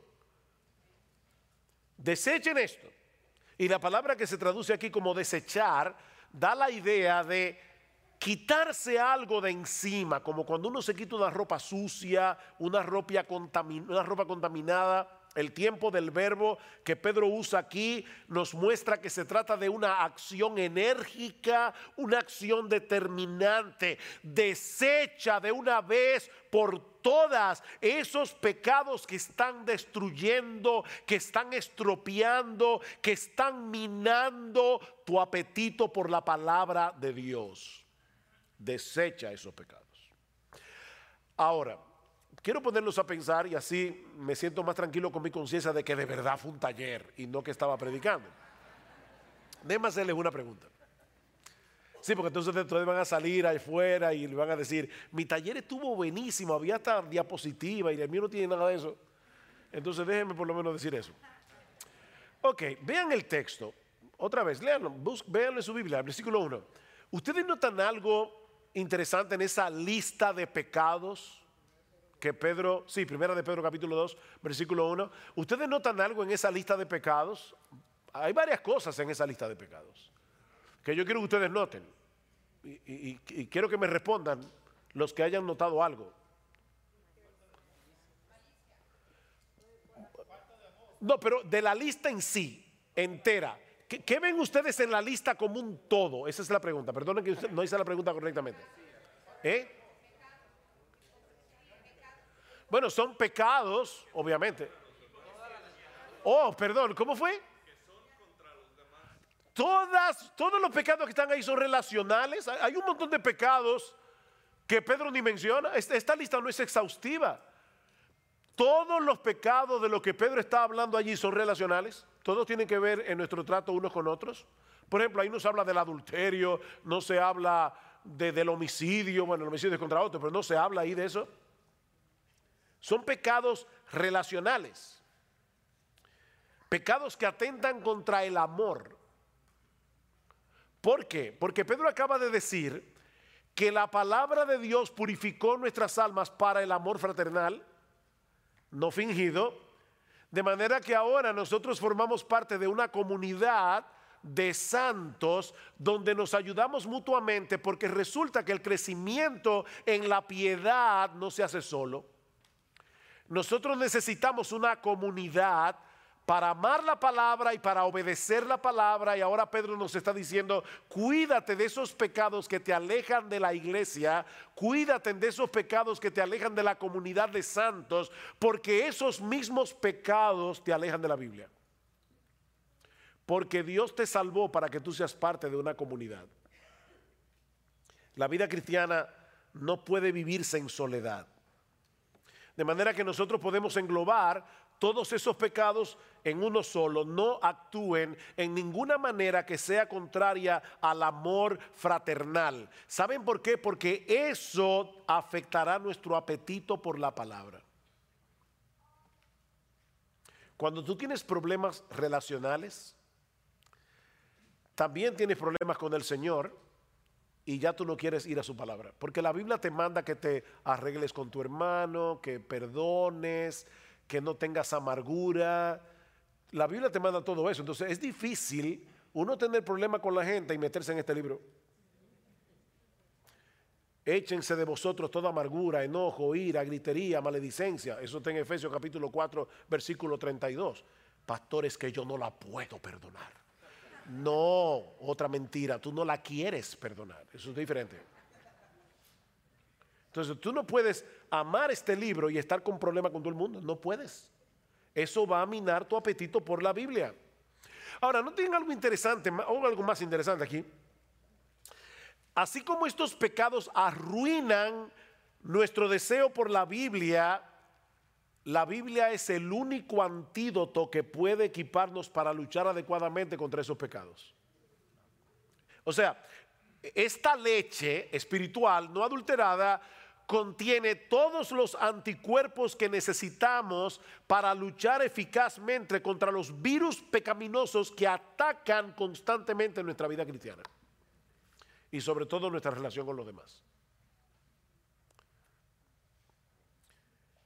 S1: Desechen esto. Y la palabra que se traduce aquí como desechar da la idea de quitarse algo de encima, como cuando uno se quita una ropa sucia, una ropa, contaminada. El tiempo del verbo que Pedro usa aquí nos muestra que se trata de una acción enérgica, una acción determinante. Desecha de una vez por todas esos pecados que están destruyendo, que están estropeando, que están minando tu apetito por la palabra de Dios. Desecha esos pecados. Ahora, quiero ponerlos a pensar y así me siento más tranquilo con mi conciencia de que de verdad fue un taller y no que estaba predicando. Déjame hacerles una pregunta. Sí, porque entonces ustedes van a salir afuera y le van a decir, mi taller estuvo buenísimo, había hasta diapositiva y el mío no tiene nada de eso. Entonces déjenme por lo menos decir eso. Ok, vean el texto. Otra vez, léanlo, véanlo en su Biblia, versículo 1. ¿Ustedes notan algo interesante en esa lista de pecados? Que Pedro, sí, primera de Pedro capítulo 2, versículo 1. ¿Ustedes notan algo en esa lista de pecados? Hay varias cosas en esa lista de pecados que yo quiero que ustedes noten. Y, quiero que me respondan los que hayan notado algo. No, pero de la lista en sí, entera. ¿Qué, ven ustedes en la lista como un todo? Esa es la pregunta. Perdonen que no hice la pregunta correctamente. ¿Eh? Bueno, son pecados, obviamente. Oh, perdón, ¿cómo fue? Todas, todos los pecados que están ahí son relacionales. Hay un montón de pecados que Pedro ni menciona. Esta lista no es exhaustiva. Todos los pecados de los que Pedro está hablando allí son relacionales. Todos tienen que ver en nuestro trato unos con otros. Por ejemplo, ahí no se habla del adulterio, no se habla del homicidio, bueno, el homicidio es contra otro, pero no se habla ahí de eso. Son pecados relacionales. Pecados que atentan contra el amor. ¿Por qué? Porque Pedro acaba de decir que la palabra de Dios purificó nuestras almas para el amor fraternal, no fingido, de manera que ahora nosotros formamos parte de una comunidad de santos donde nos ayudamos mutuamente porque resulta que el crecimiento en la piedad no se hace solo. Nosotros necesitamos una comunidad para amar la palabra y para obedecer la palabra. Y ahora Pedro nos está diciendo, cuídate de esos pecados que te alejan de la iglesia, cuídate de esos pecados que te alejan de la comunidad de santos, porque esos mismos pecados te alejan de la Biblia. Porque Dios te salvó para que tú seas parte de una comunidad. La vida cristiana no puede vivirse en soledad. De manera que nosotros podemos englobar todos esos pecados en uno solo. No actúen en ninguna manera que sea contraria al amor fraternal. ¿Saben por qué? Porque eso afectará nuestro apetito por la palabra. Cuando tú tienes problemas relacionales, también tienes problemas con el Señor y ya tú no quieres ir a su palabra. Porque la Biblia te manda que te arregles con tu hermano, que perdones, que no tengas amargura. La Biblia te manda todo eso. Entonces es difícil uno tener problemas con la gente y meterse en este libro. Échense de vosotros toda amargura, enojo, ira, gritería, maledicencia. Eso está en Efesios capítulo 4, versículo 32. Pastores que yo no la puedo perdonar. No, otra mentira, tú no la quieres perdonar. Eso es diferente. Entonces tú no puedes amar este libro y estar con problemas con todo el mundo. No puedes. Eso va a minar tu apetito por la Biblia. Ahora, ¿no tienen algo interesante o algo más interesante aquí? Así como estos pecados arruinan nuestro deseo por la Biblia, la Biblia es el único antídoto que puede equiparnos para luchar adecuadamente contra esos pecados. O sea, esta leche espiritual no adulterada contiene todos los anticuerpos que necesitamos para luchar eficazmente contra los virus pecaminosos que atacan constantemente nuestra vida cristiana y sobre todo nuestra relación con los demás.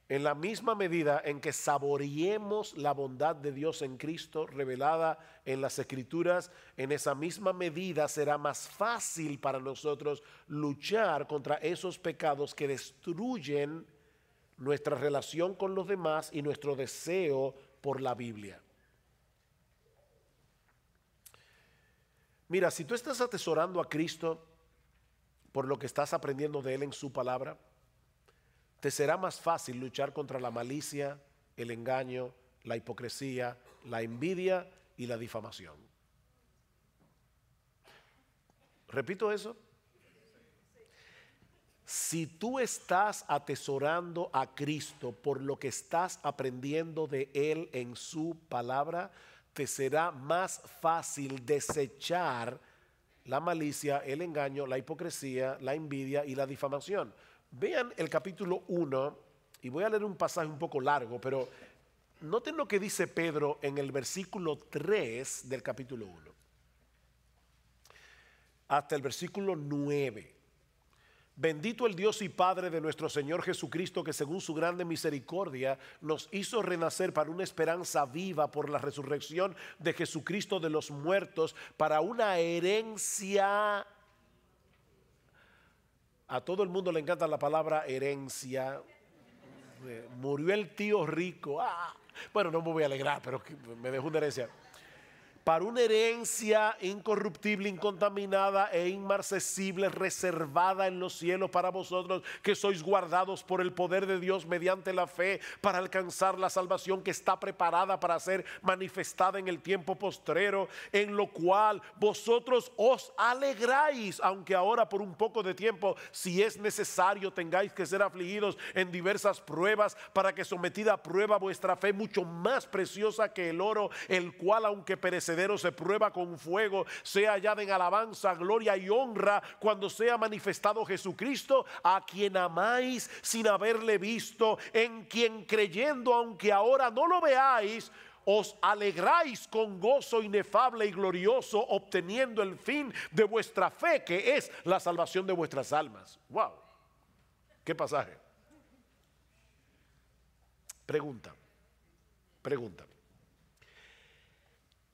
S1: En la misma medida en que saboreemos la bondad de Dios en Cristo revelada en las Escrituras, en esa misma medida será más fácil para nosotros luchar contra esos pecados que destruyen nuestra relación con los demás y nuestro deseo por la Biblia. Mira, si tú estás atesorando a Cristo por lo que estás aprendiendo de Él en su palabra, te será más fácil luchar contra la malicia, el engaño, la hipocresía, la envidia y la difamación. Repito eso. Si tú estás atesorando a Cristo por lo que estás aprendiendo de Él en su palabra, te será más fácil desechar la malicia, el engaño, la hipocresía, la envidia y la difamación. Vean el capítulo 1 y voy a leer un pasaje un poco largo, pero noten lo que dice Pedro en el versículo 3 del capítulo 1 hasta el versículo 9. Bendito el Dios y Padre de nuestro Señor Jesucristo, que según su grande misericordia nos hizo renacer para una esperanza viva por la resurrección de Jesucristo de los muertos, para una herencia. A todo el mundo le encanta la palabra herencia. Eh, murió el tío rico. Ah, bueno, no me voy a alegrar, pero me dejó una herencia para una herencia incorruptible, incontaminada e inmarcesible, reservada en los cielos para vosotros, que sois guardados por el poder de Dios mediante la fe, para alcanzar la salvación que está preparada para ser manifestada en el tiempo postrero, en lo cual vosotros os alegráis, aunque ahora por un poco de tiempo, si es necesario, tengáis que ser afligidos en diversas pruebas, para que sometida a prueba vuestra fe, mucho más preciosa que el oro, el cual, aunque se prueba con fuego, sea hallada en alabanza, gloria y honra cuando sea manifestado Jesucristo, a quien amáis sin haberle visto, en quien creyendo, aunque ahora no lo veáis, os alegráis con gozo inefable y glorioso, obteniendo el fin de vuestra fe, que es la salvación de vuestras almas. ¡Wow! ¿Qué pasaje? Pregunta, pregunta.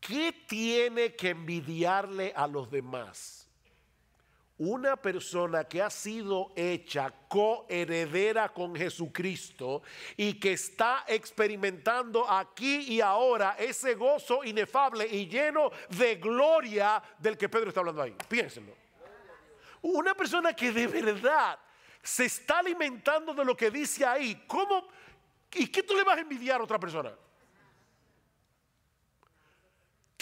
S1: ¿Qué tiene que envidiarle a los demás? Una persona que ha sido hecha coheredera con Jesucristo y que está experimentando aquí y ahora ese gozo inefable y lleno de gloria del que Pedro está hablando ahí. Piénsenlo. Una persona que de verdad se está alimentando de lo que dice ahí. ¿Cómo? ¿Y qué tú le vas a envidiar a otra persona?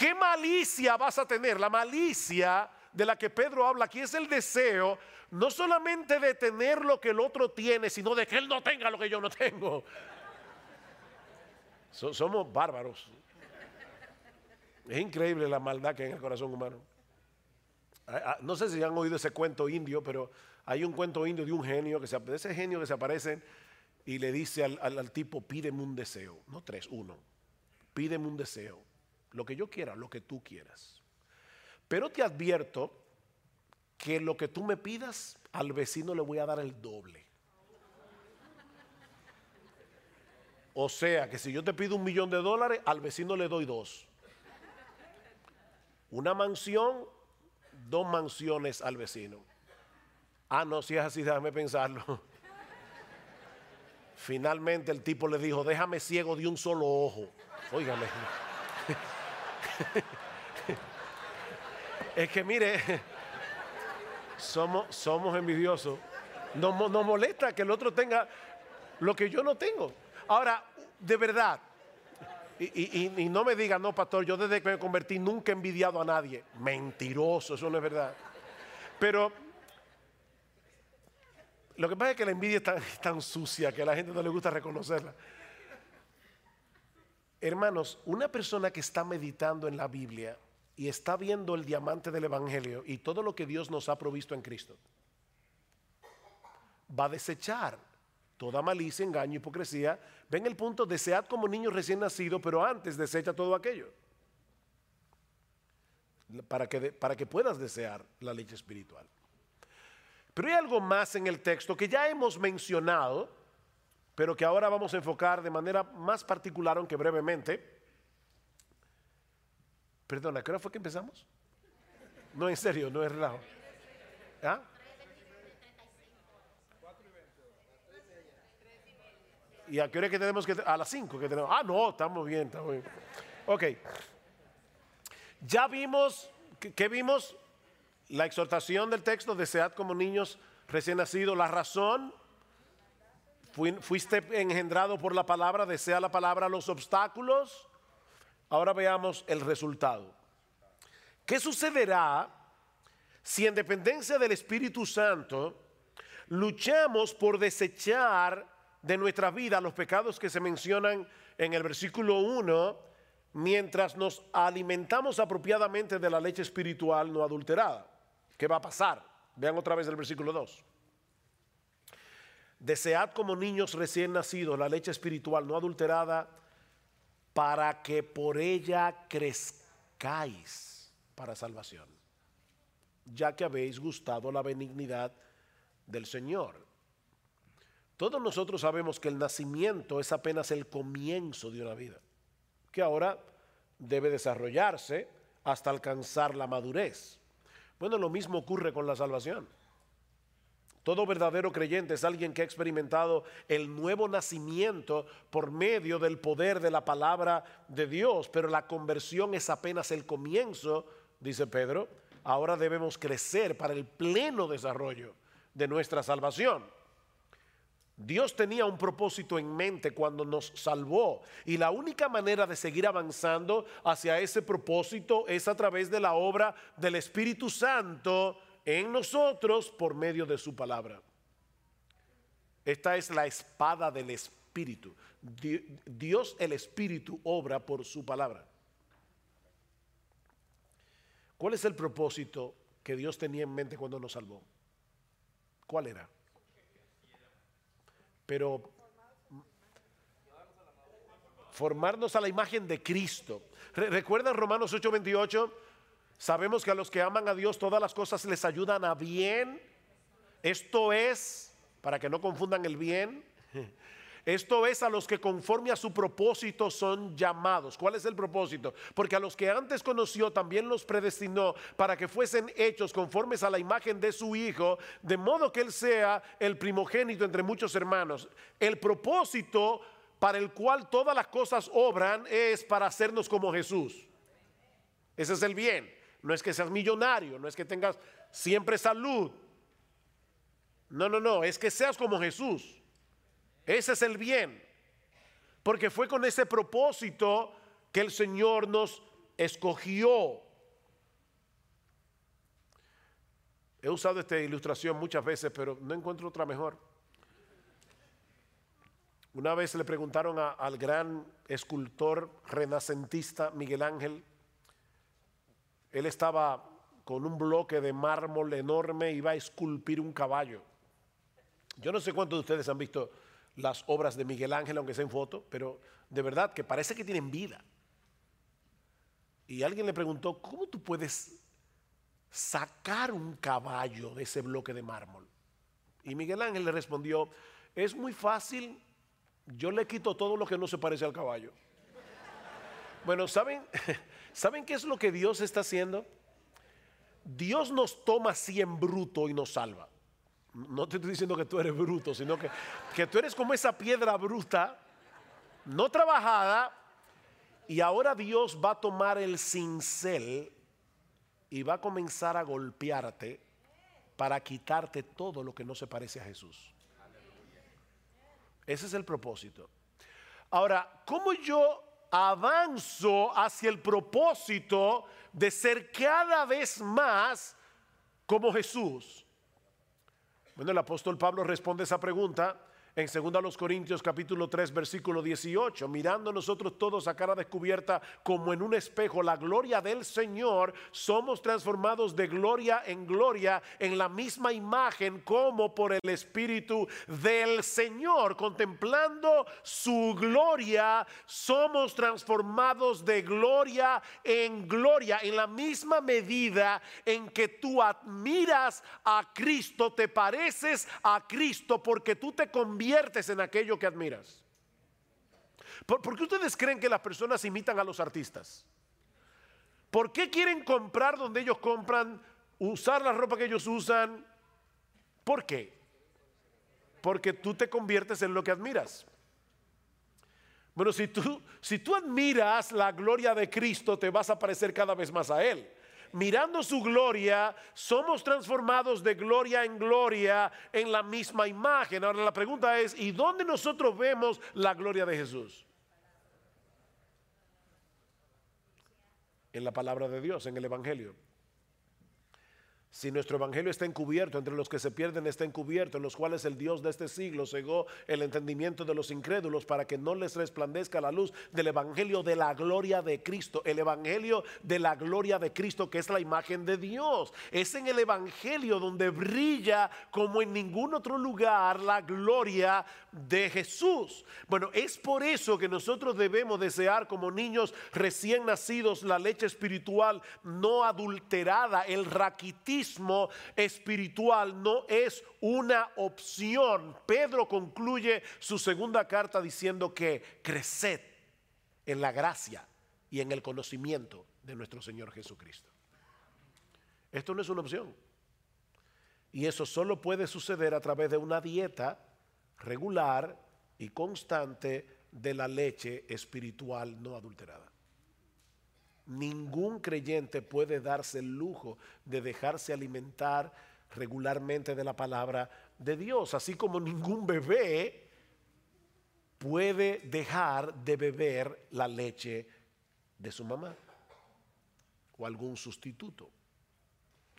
S1: ¿Qué malicia vas a tener? La malicia de la que Pedro habla aquí es el deseo no solamente de tener lo que el otro tiene, sino de que él no tenga lo que yo no tengo. somos bárbaros. Es increíble la maldad que hay en el corazón humano. Ah, ah, no sé si han oído ese cuento indio, pero hay un cuento indio de un genio, que se, de ese genio que se aparece y le dice al, al tipo, pídeme un deseo. No tres, uno. Pídeme un deseo lo que yo quiera, lo que tú quieras. Pero te advierto que lo que tú me pidas, al vecino le voy a dar el doble. O sea, que si yo te pido un millón de dólares, al vecino le doy dos. Una mansión, dos mansiones al vecino. Ah, no, si es así, déjame pensarlo. Finalmente el tipo le dijo, déjame ciego de un solo ojo. Óigame. (laughs) es que mire, somos, somos envidiosos. Nos, nos molesta que el otro tenga lo que yo no tengo. Ahora, de verdad, y, no me digan, no, pastor, yo desde que me convertí nunca he envidiado a nadie. Mentiroso, eso no es verdad. Pero lo que pasa es que la envidia es tan, es tan sucia que a la gente no le gusta reconocerla. Hermanos, una persona que está meditando en la Biblia y está viendo el diamante del Evangelio y todo lo que Dios nos ha provisto en Cristo, va a desechar toda malicia, engaño, hipocresía. Ven el punto, desead como niños recién nacidos, pero antes desecha todo aquello. Para que, para que puedas desear la leche espiritual. Pero hay algo más en el texto que ya hemos mencionado, pero que ahora vamos a enfocar de manera más particular, aunque brevemente. Perdona, ¿a qué hora fue que empezamos? No, en serio, no es relajo. ¿Ah? ¿Y a qué hora que tenemos que.? A las 5 que tenemos. Ah, no, estamos bien, estamos bien. Ok. Ya vimos, ¿qué vimos? La exhortación del texto, desead como niños recién nacidos. La razón, fuiste engendrado por la palabra, desea la palabra los obstáculos. Ahora veamos el resultado. ¿Qué sucederá si en dependencia del Espíritu Santo luchamos por desechar de nuestra vida los pecados que se mencionan en el versículo 1, mientras nos alimentamos apropiadamente de la leche espiritual no adulterada. ¿Qué va a pasar? Vean otra vez el versículo 2. Desead como niños recién nacidos la leche espiritual no adulterada para que por ella crezcáis para salvación, ya que habéis gustado la benignidad del Señor. Todos nosotros sabemos que el nacimiento es apenas el comienzo de una vida, que ahora debe desarrollarse hasta alcanzar la madurez. Bueno, lo mismo ocurre con la salvación. Todo verdadero creyente es alguien que ha experimentado el nuevo nacimiento por medio del poder de la palabra de Dios, pero la conversión es apenas el comienzo, dice Pedro. Ahora debemos crecer para el pleno desarrollo de nuestra salvación. Dios tenía un propósito en mente cuando nos salvó y la única manera de seguir avanzando hacia ese propósito es a través de la obra del Espíritu Santo en nosotros por medio de su palabra. Esta es la espada del Espíritu. Dios el Espíritu obra por su palabra. ¿Cuál es el propósito que Dios tenía en mente cuando nos salvó? ¿Cuál era? pero formarnos a la imagen de Cristo. ¿Recuerdan Romanos 8:28? Sabemos que a los que aman a Dios todas las cosas les ayudan a bien. Esto es, para que no confundan el bien, esto es a los que conforme a su propósito son llamados. ¿Cuál es el propósito? Porque a los que antes conoció también los predestinó para que fuesen hechos conformes a la imagen de su Hijo, de modo que Él sea el primogénito entre muchos hermanos. El propósito para el cual todas las cosas obran es para hacernos como Jesús. Ese es el bien. No es que seas millonario, no es que tengas siempre salud. No, no, no, es que seas como Jesús. Ese es el bien. Porque fue con ese propósito que el Señor nos escogió. He usado esta ilustración muchas veces, pero no encuentro otra mejor. Una vez le preguntaron al gran escultor renacentista Miguel Ángel, él estaba con un bloque de mármol enorme iba a esculpir un caballo. Yo no sé cuántos de ustedes han visto las obras de Miguel Ángel, aunque sea en foto, pero de verdad que parece que tienen vida. Y alguien le preguntó, ¿cómo tú puedes sacar un caballo de ese bloque de mármol? Y Miguel Ángel le respondió, es muy fácil, yo le quito todo lo que no se parece al caballo. Bueno, ¿saben, (laughs) ¿saben qué es lo que Dios está haciendo? Dios nos toma así en bruto y nos salva. No te estoy diciendo que tú eres bruto, sino que, que tú eres como esa piedra bruta, no trabajada, y ahora Dios va a tomar el cincel y va a comenzar a golpearte para quitarte todo lo que no se parece a Jesús. Ese es el propósito. Ahora, ¿cómo yo avanzo hacia el propósito de ser cada vez más como Jesús? Bueno, el apóstol Pablo responde esa pregunta en 2 Corintios capítulo 3 versículo 18, mirando nosotros todos a cara descubierta como en un espejo la gloria del Señor, somos transformados de gloria en gloria en la misma imagen como por el Espíritu del Señor, contemplando su gloria, somos transformados de gloria en gloria en la misma medida en que tú admiras a Cristo, te pareces a Cristo porque tú te conviertes en aquello que admiras. ¿Por, qué ustedes creen que las personas imitan a los artistas? ¿Por qué quieren comprar donde ellos compran, usar la ropa que ellos usan? ¿Por qué? Porque tú te conviertes en lo que admiras. Bueno, si tú, si tú admiras la gloria de Cristo, te vas a parecer cada vez más a Él mirando su gloria, somos transformados de gloria en gloria en la misma imagen. Ahora la pregunta es, ¿y dónde nosotros vemos la gloria de Jesús? En la palabra de Dios, en el Evangelio. Si nuestro evangelio está encubierto, entre los que se pierden está encubierto, en los cuales el Dios de este siglo cegó el entendimiento de los incrédulos para que no les resplandezca la luz del evangelio de la gloria de Cristo. El evangelio de la gloria de Cristo, que es la imagen de Dios. Es en el evangelio donde brilla como en ningún otro lugar la gloria de Jesús. Bueno, es por eso que nosotros debemos desear como niños recién nacidos la leche espiritual no adulterada, el raquitismo espiritual no es una opción. Pedro concluye su segunda carta diciendo que creced en la gracia y en el conocimiento de nuestro Señor Jesucristo. Esto no es una opción. Y eso solo puede suceder a través de una dieta regular y constante de la leche espiritual no adulterada. Ningún creyente puede darse el lujo de dejarse alimentar regularmente de la palabra de Dios, así como ningún bebé puede dejar de beber la leche de su mamá o algún sustituto.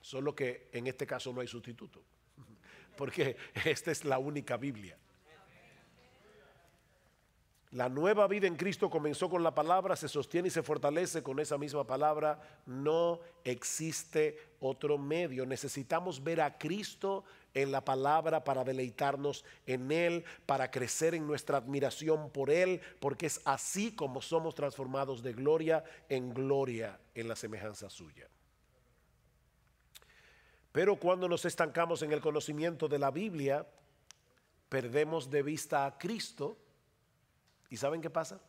S1: Solo que en este caso no hay sustituto, (laughs) porque esta es la única Biblia. La nueva vida en Cristo comenzó con la palabra, se sostiene y se fortalece con esa misma palabra. No existe otro medio. Necesitamos ver a Cristo en la palabra para deleitarnos en Él, para crecer en nuestra admiración por Él, porque es así como somos transformados de gloria en gloria en la semejanza suya. Pero cuando nos estancamos en el conocimiento de la Biblia, perdemos de vista a Cristo ¿Y saben qué pasa?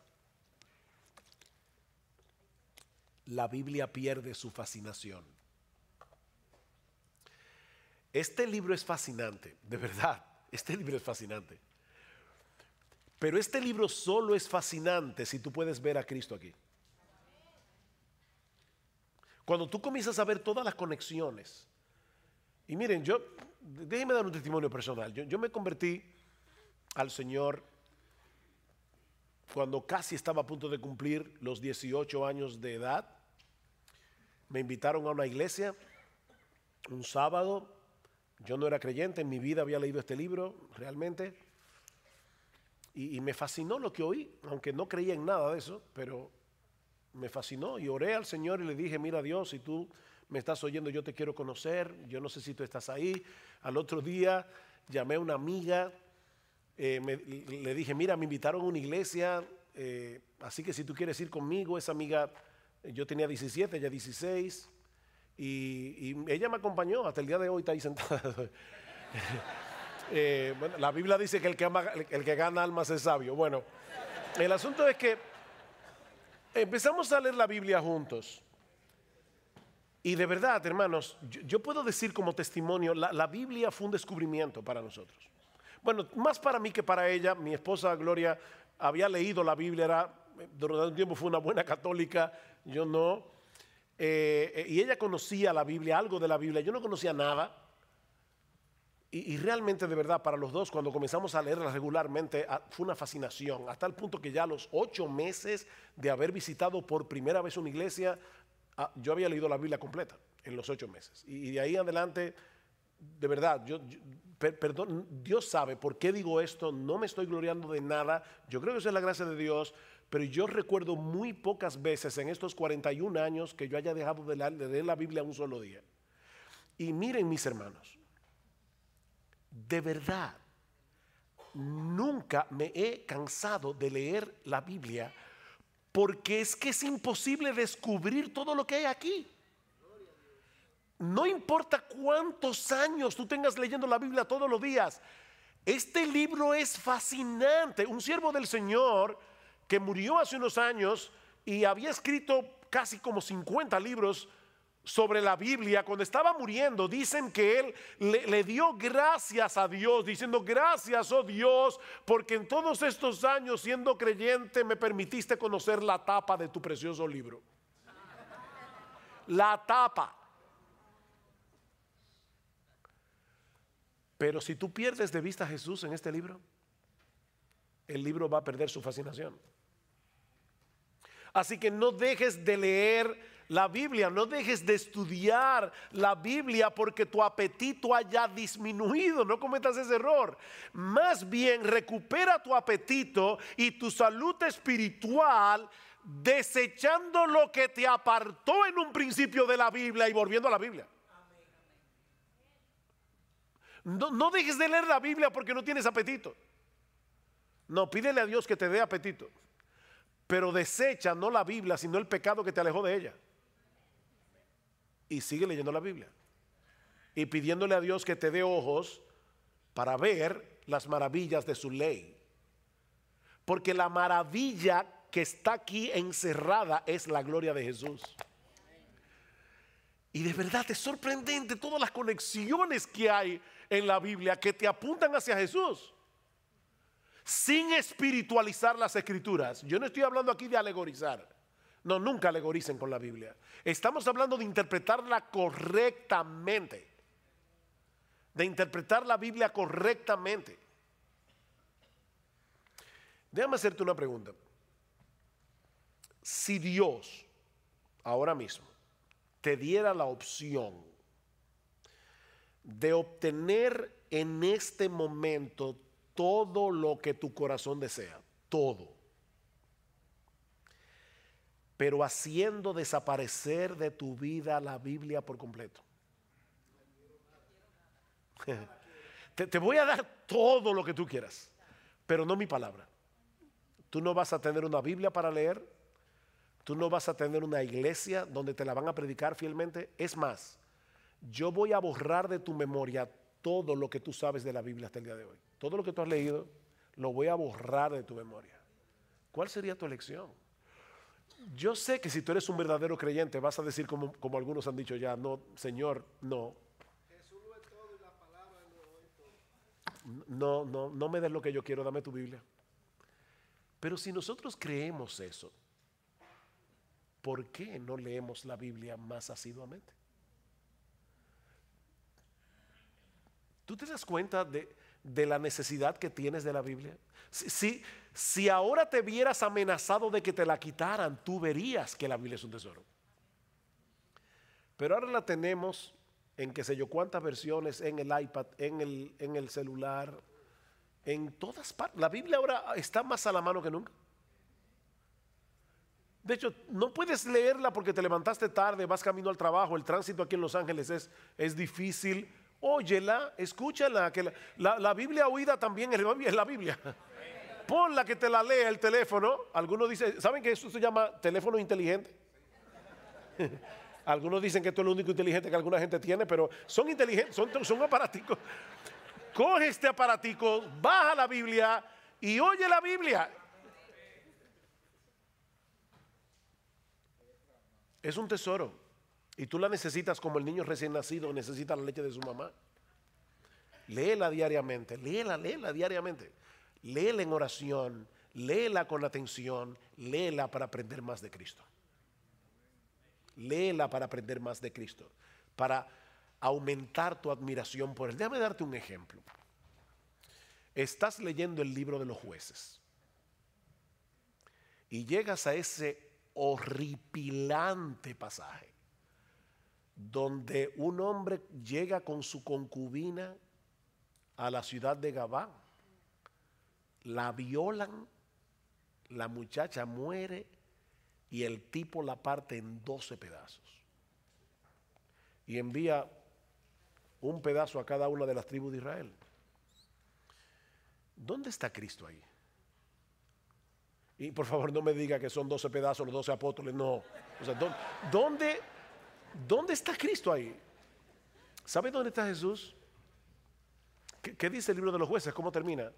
S1: La Biblia pierde su fascinación. Este libro es fascinante, de verdad, este libro es fascinante. Pero este libro solo es fascinante si tú puedes ver a Cristo aquí. Cuando tú comienzas a ver todas las conexiones. Y miren, yo, déjenme dar un testimonio personal. Yo, yo me convertí al Señor cuando casi estaba a punto de cumplir los 18 años de edad, me invitaron a una iglesia un sábado. Yo no era creyente, en mi vida había leído este libro realmente. Y, me fascinó lo que oí, aunque no creía en nada de eso, pero me fascinó y oré al Señor y le dije, mira Dios, si tú me estás oyendo, yo te quiero conocer, yo no sé si tú estás ahí. Al otro día llamé a una amiga eh, le dije, mira, me invitaron a una iglesia, eh, así que si tú quieres ir conmigo, esa amiga, yo tenía 17, ella 16, y, ella me acompañó, hasta el día de hoy está ahí sentada. (laughs) Eh, bueno, la Biblia dice que el que, el que gana almas es sabio. Bueno, el asunto es que empezamos a leer la Biblia juntos. Y de verdad, hermanos, yo, puedo decir como testimonio, la Biblia fue un descubrimiento para nosotros. Bueno, más para mí que para ella. Mi esposa Gloria había leído la Biblia, durante un tiempo fue una buena católica, yo no. Eh, eh, y ella conocía la Biblia, algo de la Biblia, yo no conocía nada. Y, realmente, de verdad, para los dos, cuando comenzamos a leerla regularmente, fue una fascinación, hasta el punto que ya a los ocho meses de haber visitado por primera vez una iglesia, yo había leído la Biblia completa en los ocho meses. Y, de ahí adelante, de verdad, yo, perdón, Dios sabe por qué digo esto, no me estoy gloriando de nada, yo creo que eso es la gracia de Dios, pero yo recuerdo muy pocas veces en estos 41 años que yo haya dejado de leer la Biblia un solo día. Y miren mis hermanos, de verdad, nunca me he cansado de leer la Biblia porque es que es imposible descubrir todo lo que hay aquí. No importa cuántos años tú tengas leyendo la Biblia todos los días, este libro es fascinante. Un siervo del Señor que murió hace unos años y había escrito casi como 50 libros sobre la Biblia, cuando estaba muriendo, dicen que él le, dio gracias a Dios, diciendo gracias, oh Dios, porque en todos estos años siendo creyente me permitiste conocer la tapa de tu precioso libro. La tapa. Pero si tú pierdes de vista a Jesús en este libro, el libro va a perder su fascinación. Así que no dejes de leer la Biblia, no dejes de estudiar la Biblia porque tu apetito haya disminuido, no cometas ese error. Más bien recupera tu apetito y tu salud espiritual desechando lo que te apartó en un principio de la Biblia y volviendo a la Biblia. No, dejes de leer la Biblia porque no tienes apetito. No, pídele a Dios que te dé apetito. Pero desecha no la Biblia, sino el pecado que te alejó de ella y sigue leyendo la Biblia. Y pidiéndole a Dios que te dé ojos para ver las maravillas de su ley. Porque la maravilla que está aquí encerrada es la gloria de Jesús. Y de verdad es sorprendente todas las conexiones que hay en la Biblia que te apuntan hacia Jesús. Sin espiritualizar las escrituras. Yo no estoy hablando aquí de alegorizar. No, nunca alegoricen con la Biblia. Estamos hablando de interpretarla correctamente. De interpretar la Biblia correctamente. Déjame hacerte una pregunta. Si Dios ahora mismo te diera la opción de obtener en este momento todo lo que tu corazón desea, todo, pero haciendo desaparecer de tu vida la Biblia por completo. (laughs) Te, voy a dar todo lo que tú quieras, pero no mi palabra. Tú no vas a tener una Biblia para leer, tú no vas a tener una iglesia donde te la van a predicar fielmente. Es más, yo voy a borrar de tu memoria todo lo que tú sabes de la Biblia hasta el día de hoy. Todo lo que tú has leído, lo voy a borrar de tu memoria. ¿Cuál sería tu elección? Yo sé que si tú eres un verdadero creyente vas a decir como, como algunos han dicho ya, no, Señor, no. No, no, no me des lo que yo quiero, dame tu Biblia. Pero si nosotros creemos eso, ¿por qué no leemos la Biblia más asiduamente? ¿Tú te das cuenta de, de la necesidad que tienes de la Biblia? Si, si, ahora te vieras amenazado de que te la quitaran, tú verías que la Biblia es un tesoro. Pero ahora la tenemos en que sé yo cuántas versiones, en el iPad, en el, en el celular, en todas partes. La Biblia ahora está más a la mano que nunca. De hecho, no puedes leerla porque te levantaste tarde, vas camino al trabajo, el tránsito aquí en Los Ángeles es, es difícil óyela, escúchala, que la, Biblia oída también es la Biblia. (laughs) Ponla que te la lea el teléfono. Algunos dicen, ¿saben que eso se llama teléfono inteligente? (laughs) Algunos dicen que esto es lo único inteligente que alguna gente tiene, pero son inteligentes, son, son aparaticos. Coge este aparatico, baja la Biblia y oye la Biblia. Es un tesoro. Y tú la necesitas como el niño recién nacido necesita la leche de su mamá. Léela diariamente, léela, léela diariamente. Léela en oración, léela con atención, léela para aprender más de Cristo. Léela para aprender más de Cristo, para aumentar tu admiración por Él. Déjame darte un ejemplo. Estás leyendo el libro de los jueces y llegas a ese horripilante pasaje donde un hombre llega con su concubina a la ciudad de Gabá, la violan, la muchacha muere y el tipo la parte en 12 pedazos y envía un pedazo a cada una de las tribus de Israel. ¿Dónde está Cristo ahí? Y por favor no me diga que son 12 pedazos los 12 apóstoles, no. O sea, ¿dónde, está Cristo ahí? ¿Sabe dónde está Jesús? ¿Qué, dice el libro de los jueces? ¿Cómo termina?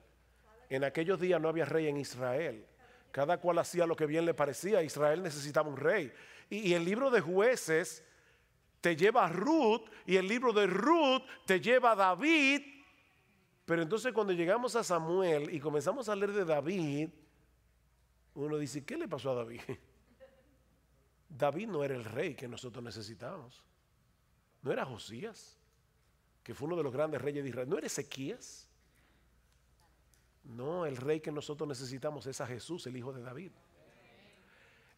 S1: En aquellos días no había rey en Israel. Cada cual hacía lo que bien le parecía. Israel necesitaba un rey. Y, y el libro de jueces te lleva a Ruth y el libro de Ruth te lleva a David. Pero entonces cuando llegamos a Samuel y comenzamos a leer de David, uno dice, ¿qué le pasó a David? (laughs) David no era el rey que nosotros necesitábamos. No era Josías, que fue uno de los grandes reyes de Israel. No era Ezequías. No, el rey que nosotros necesitamos es a Jesús, el hijo de David.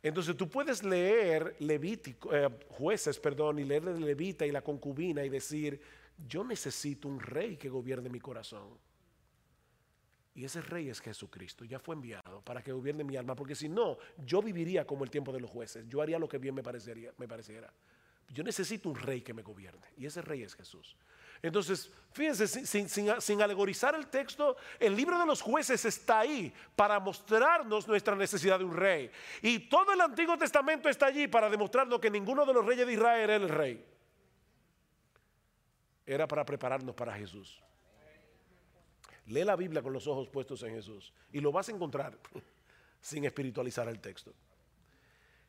S1: Entonces tú puedes leer Levítico, eh, jueces, perdón, y leer de Levita y la concubina y decir, yo necesito un rey que gobierne mi corazón. Y ese rey es Jesucristo, ya fue enviado para que gobierne mi alma, porque si no, yo viviría como el tiempo de los jueces, yo haría lo que bien me, parecería, me pareciera. Yo necesito un rey que me gobierne, y ese rey es Jesús. Entonces, fíjense, sin, alegorizar el texto, el libro de los jueces está ahí para mostrarnos nuestra necesidad de un rey. Y todo el Antiguo Testamento está allí para demostrarnos que ninguno de los reyes de Israel era el rey. Era para prepararnos para Jesús. Lee la Biblia con los ojos puestos en Jesús y lo vas a encontrar (laughs) sin espiritualizar el texto.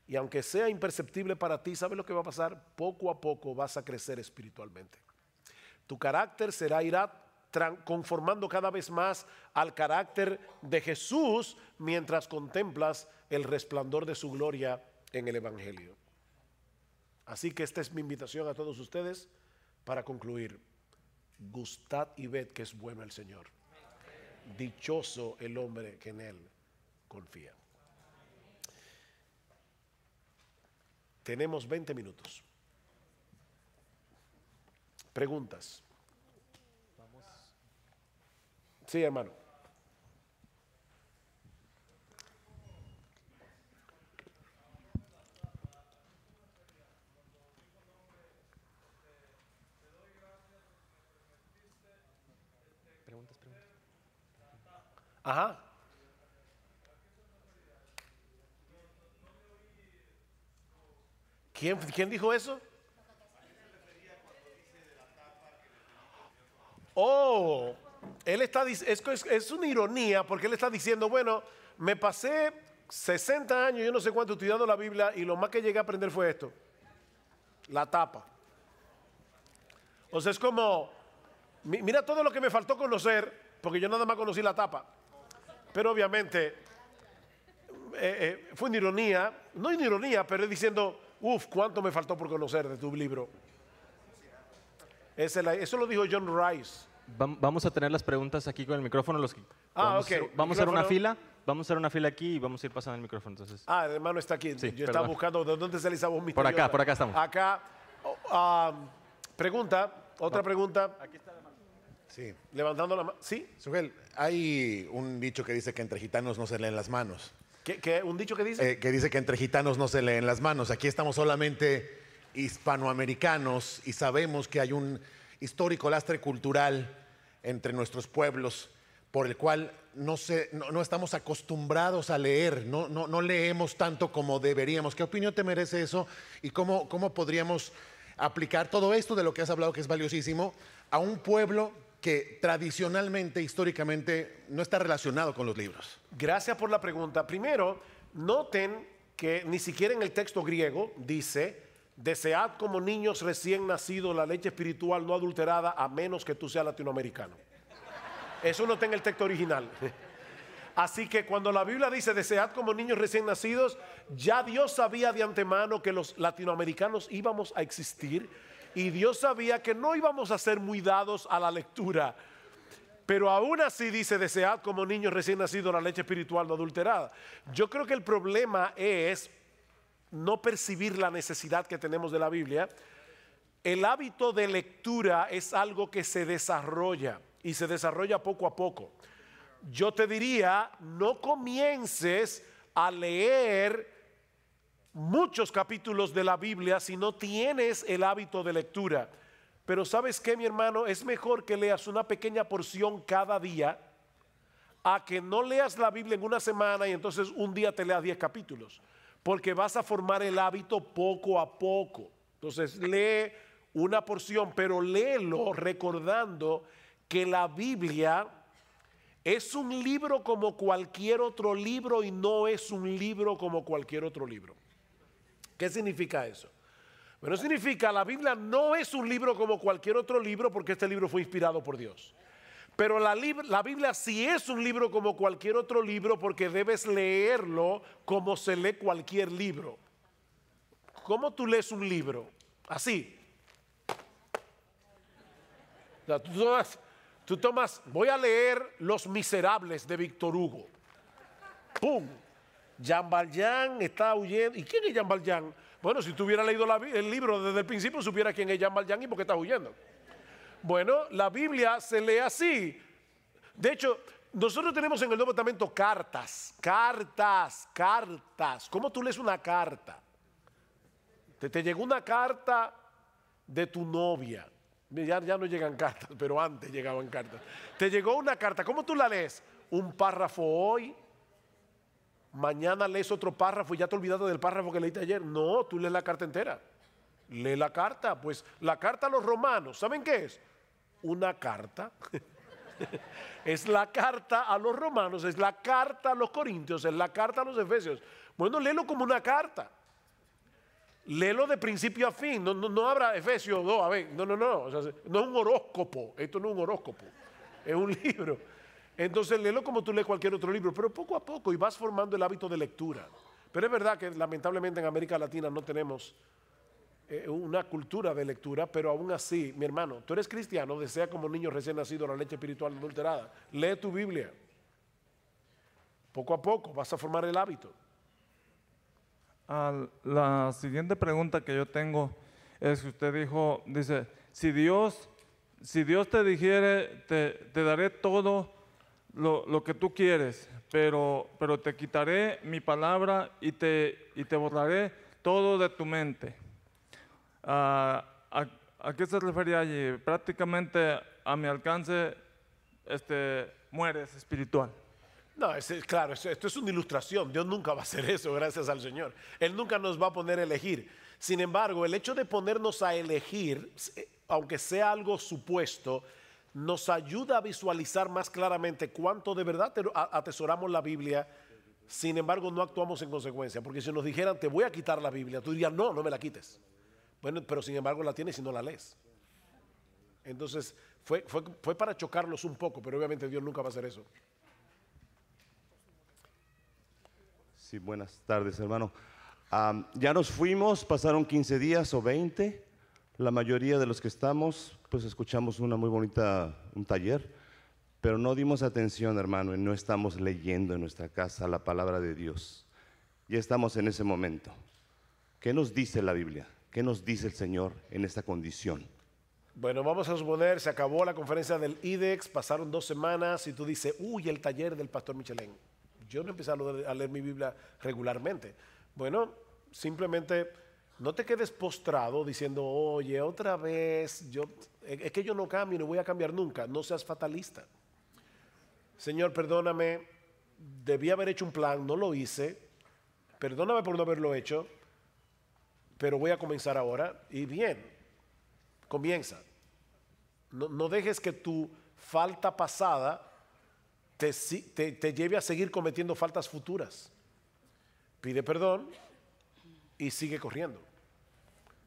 S1: Y aunque sea imperceptible para ti, ¿sabes lo que va a pasar? Poco a poco vas a crecer espiritualmente. Tu carácter será irá conformando cada vez más al carácter de Jesús mientras contemplas el resplandor de su gloria en el Evangelio. Así que esta es mi invitación a todos ustedes para concluir. Gustad y ved que es bueno el Señor. Dichoso el hombre que en Él confía. Tenemos 20 minutos. Preguntas. Sí, hermano. Ajá. ¿Quién, ¿Quién dijo eso? Oh, él está es, es una ironía porque él está diciendo, bueno, me pasé 60 años, yo no sé cuánto estudiando la Biblia y lo más que llegué a aprender fue esto, la tapa. O sea, es como, mira todo lo que me faltó conocer, porque yo nada más conocí la tapa. Pero obviamente eh, eh, fue una ironía, no una ironía, pero es diciendo, uff, cuánto me faltó por conocer de tu libro. eso lo dijo John Rice.
S2: Vamos a tener las preguntas aquí con el micrófono. Los
S1: ah,
S2: vamos,
S1: ok.
S2: vamos a hacer una fila. Vamos a hacer una fila aquí y vamos a ir pasando el micrófono. Entonces.
S1: Ah, el hermano está aquí. Yo estaba buscando de dónde sale esa voz
S2: Por acá, por acá estamos.
S1: Acá. Oh, ah, pregunta, otra pregunta. Aquí está.
S3: Sí.
S1: Levantando la mano. ¿Sí?
S3: Sugel, hay un dicho que dice que entre gitanos no se leen las manos.
S1: ¿Qué, un dicho que dice?
S3: Eh, que dice que entre gitanos no se leen las manos. Aquí estamos solamente hispanoamericanos y sabemos que hay un histórico lastre cultural entre nuestros pueblos por el cual no, no, estamos acostumbrados a leer, no, no, leemos tanto como deberíamos. ¿Qué opinión te merece eso y cómo, cómo podríamos aplicar todo esto de lo que has hablado, que es valiosísimo, a un pueblo que tradicionalmente, históricamente, no está relacionado con los libros?
S1: Gracias por la pregunta. Primero, noten que ni siquiera en el texto griego dice desead como niños recién nacidos la leche espiritual no adulterada a menos que tú seas latinoamericano. Eso no está en el texto original. (laughs) Así que cuando la Biblia dice desead como niños recién nacidos, ya Dios sabía de antemano que los latinoamericanos íbamos a existir y Dios sabía que no íbamos a ser muy dados a la lectura. Pero aún así dice, desead como niños recién nacidos la leche espiritual no adulterada. Yo creo que el problema es no percibir la necesidad que tenemos de la Biblia. El hábito de lectura es algo que se desarrolla y se desarrolla poco a poco. Yo te diría, no comiences a leer muchos capítulos de la Biblia si no tienes el hábito de lectura. Pero sabes qué, mi hermano, es mejor que leas una pequeña porción cada día a que no leas la Biblia en una semana y entonces un día te leas 10 capítulos, porque vas a formar el hábito poco a poco. Entonces lee una porción, pero léelo recordando que la Biblia es un libro como cualquier otro libro y no es un libro como cualquier otro libro. ¿Qué significa eso? Bueno, significa la Biblia no es un libro como cualquier otro libro porque este libro fue inspirado por Dios. Pero la, Biblia sí es un libro como cualquier otro libro porque debes leerlo como se lee cualquier libro. ¿Cómo tú lees un libro? Así. tú, tomas, tú tomas, voy a leer Los Miserables de Víctor Hugo. ¡Pum! Jean Valjean está huyendo. ¿Y quién es Jean Valjean? Bueno, si tú hubieras leído el libro desde el principio, supiera quién es Jean Valjean y por qué está huyendo. Bueno, la Biblia se lee así. De hecho, nosotros tenemos en el Nuevo Testamento cartas, cartas, cartas. ¿Cómo tú lees una carta? Te, te llegó una carta de tu novia. Ya, ya no llegan cartas, pero antes llegaban cartas. Te llegó una carta. ¿Cómo tú la lees? Un párrafo hoy, mañana lees otro párrafo y ya te olvidaste del párrafo que leíste ayer. No, tú lees la carta entera. Lee la carta. Pues la carta a los romanos, ¿saben qué es? Una carta. (laughs) es la carta a los romanos, es la carta a los corintios, es la carta a los efesios. Bueno, léelo como una carta. Léelo de principio a fin. No, no, habrá Efesios 2, a ver, no, no, no. no es un horóscopo. Esto no es un horóscopo. Es un (laughs) libro. Entonces léelo como tú lees cualquier otro libro, pero poco a poco y vas formando el hábito de lectura. Pero es verdad que lamentablemente en América Latina no tenemos eh, una cultura de lectura, pero aún así, mi hermano, tú eres cristiano, desea como niño recién nacido la leche espiritual adulterada. Lee tu Biblia. Poco a poco vas a formar el hábito.
S4: la siguiente pregunta que yo tengo es que usted dijo, dice, si Dios, si Dios te dijere, te, te daré todo lo, que tú quieres, pero, pero te quitaré mi palabra y te, y te borraré todo de tu mente. Ah, a, qué se refería allí? Prácticamente a mi alcance este, mueres espiritual.
S1: No, es, claro, esto es una ilustración. Dios nunca va a hacer eso, gracias al Señor. Él nunca nos va a poner a elegir. Sin embargo, el hecho de ponernos a elegir, eh, aunque sea algo supuesto, nos ayuda a visualizar más claramente cuánto de verdad atesoramos la Biblia, sin embargo no actuamos en consecuencia, porque si nos dijeran te voy a quitar la Biblia, tú dirías no, no me la quites. Bueno, pero sin embargo la tienes y no la lees. Entonces fue, fue, para chocarlos un poco, pero obviamente Dios nunca va a hacer eso.
S5: Sí, buenas tardes hermano. ya nos fuimos, pasaron 15 días o 20. La mayoría de los que estamos, pues escuchamos una muy bonita, un taller, pero no dimos atención, hermano, y no estamos leyendo en nuestra casa la palabra de Dios. Ya estamos en ese momento. ¿Qué nos dice la Biblia? ¿Qué nos dice el Señor en esta condición?
S1: Bueno, vamos a suponer, se acabó la conferencia del IDEX, pasaron dos semanas y tú dices, uy, el taller del pastor Michelén. Yo no empecé a leer mi Biblia regularmente. Bueno, simplemente no te quedes postrado diciendo, oye, otra vez, yo, es que yo no cambio, no voy a cambiar nunca. No seas fatalista. Señor, perdóname, debí haber hecho un plan, no lo hice. Perdóname por no haberlo hecho, pero voy a comenzar ahora. Y bien, comienza. No, dejes que tu falta pasada te lleve a seguir cometiendo faltas futuras. Pide perdón y sigue corriendo.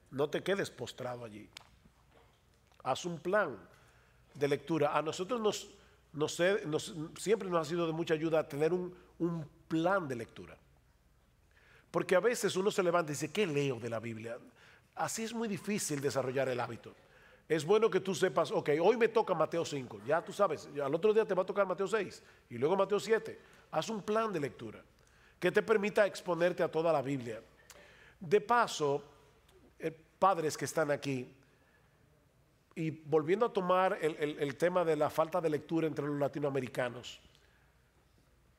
S1: No te quedes postrado allí. Haz un plan de lectura. A nosotros nos, siempre nos ha sido de mucha ayuda tener un, plan de lectura. Porque a veces uno se levanta y dice, ¿qué leo de la Biblia? Así es muy difícil desarrollar el hábito. Es bueno que tú sepas, ok, hoy me toca Mateo 5, ya tú sabes, al otro día te va a tocar Mateo 6 y luego Mateo 7. Haz un plan de lectura que te permita exponerte a toda la Biblia. De paso, eh, padres que están aquí, y volviendo a tomar el, tema de la falta de lectura entre los latinoamericanos,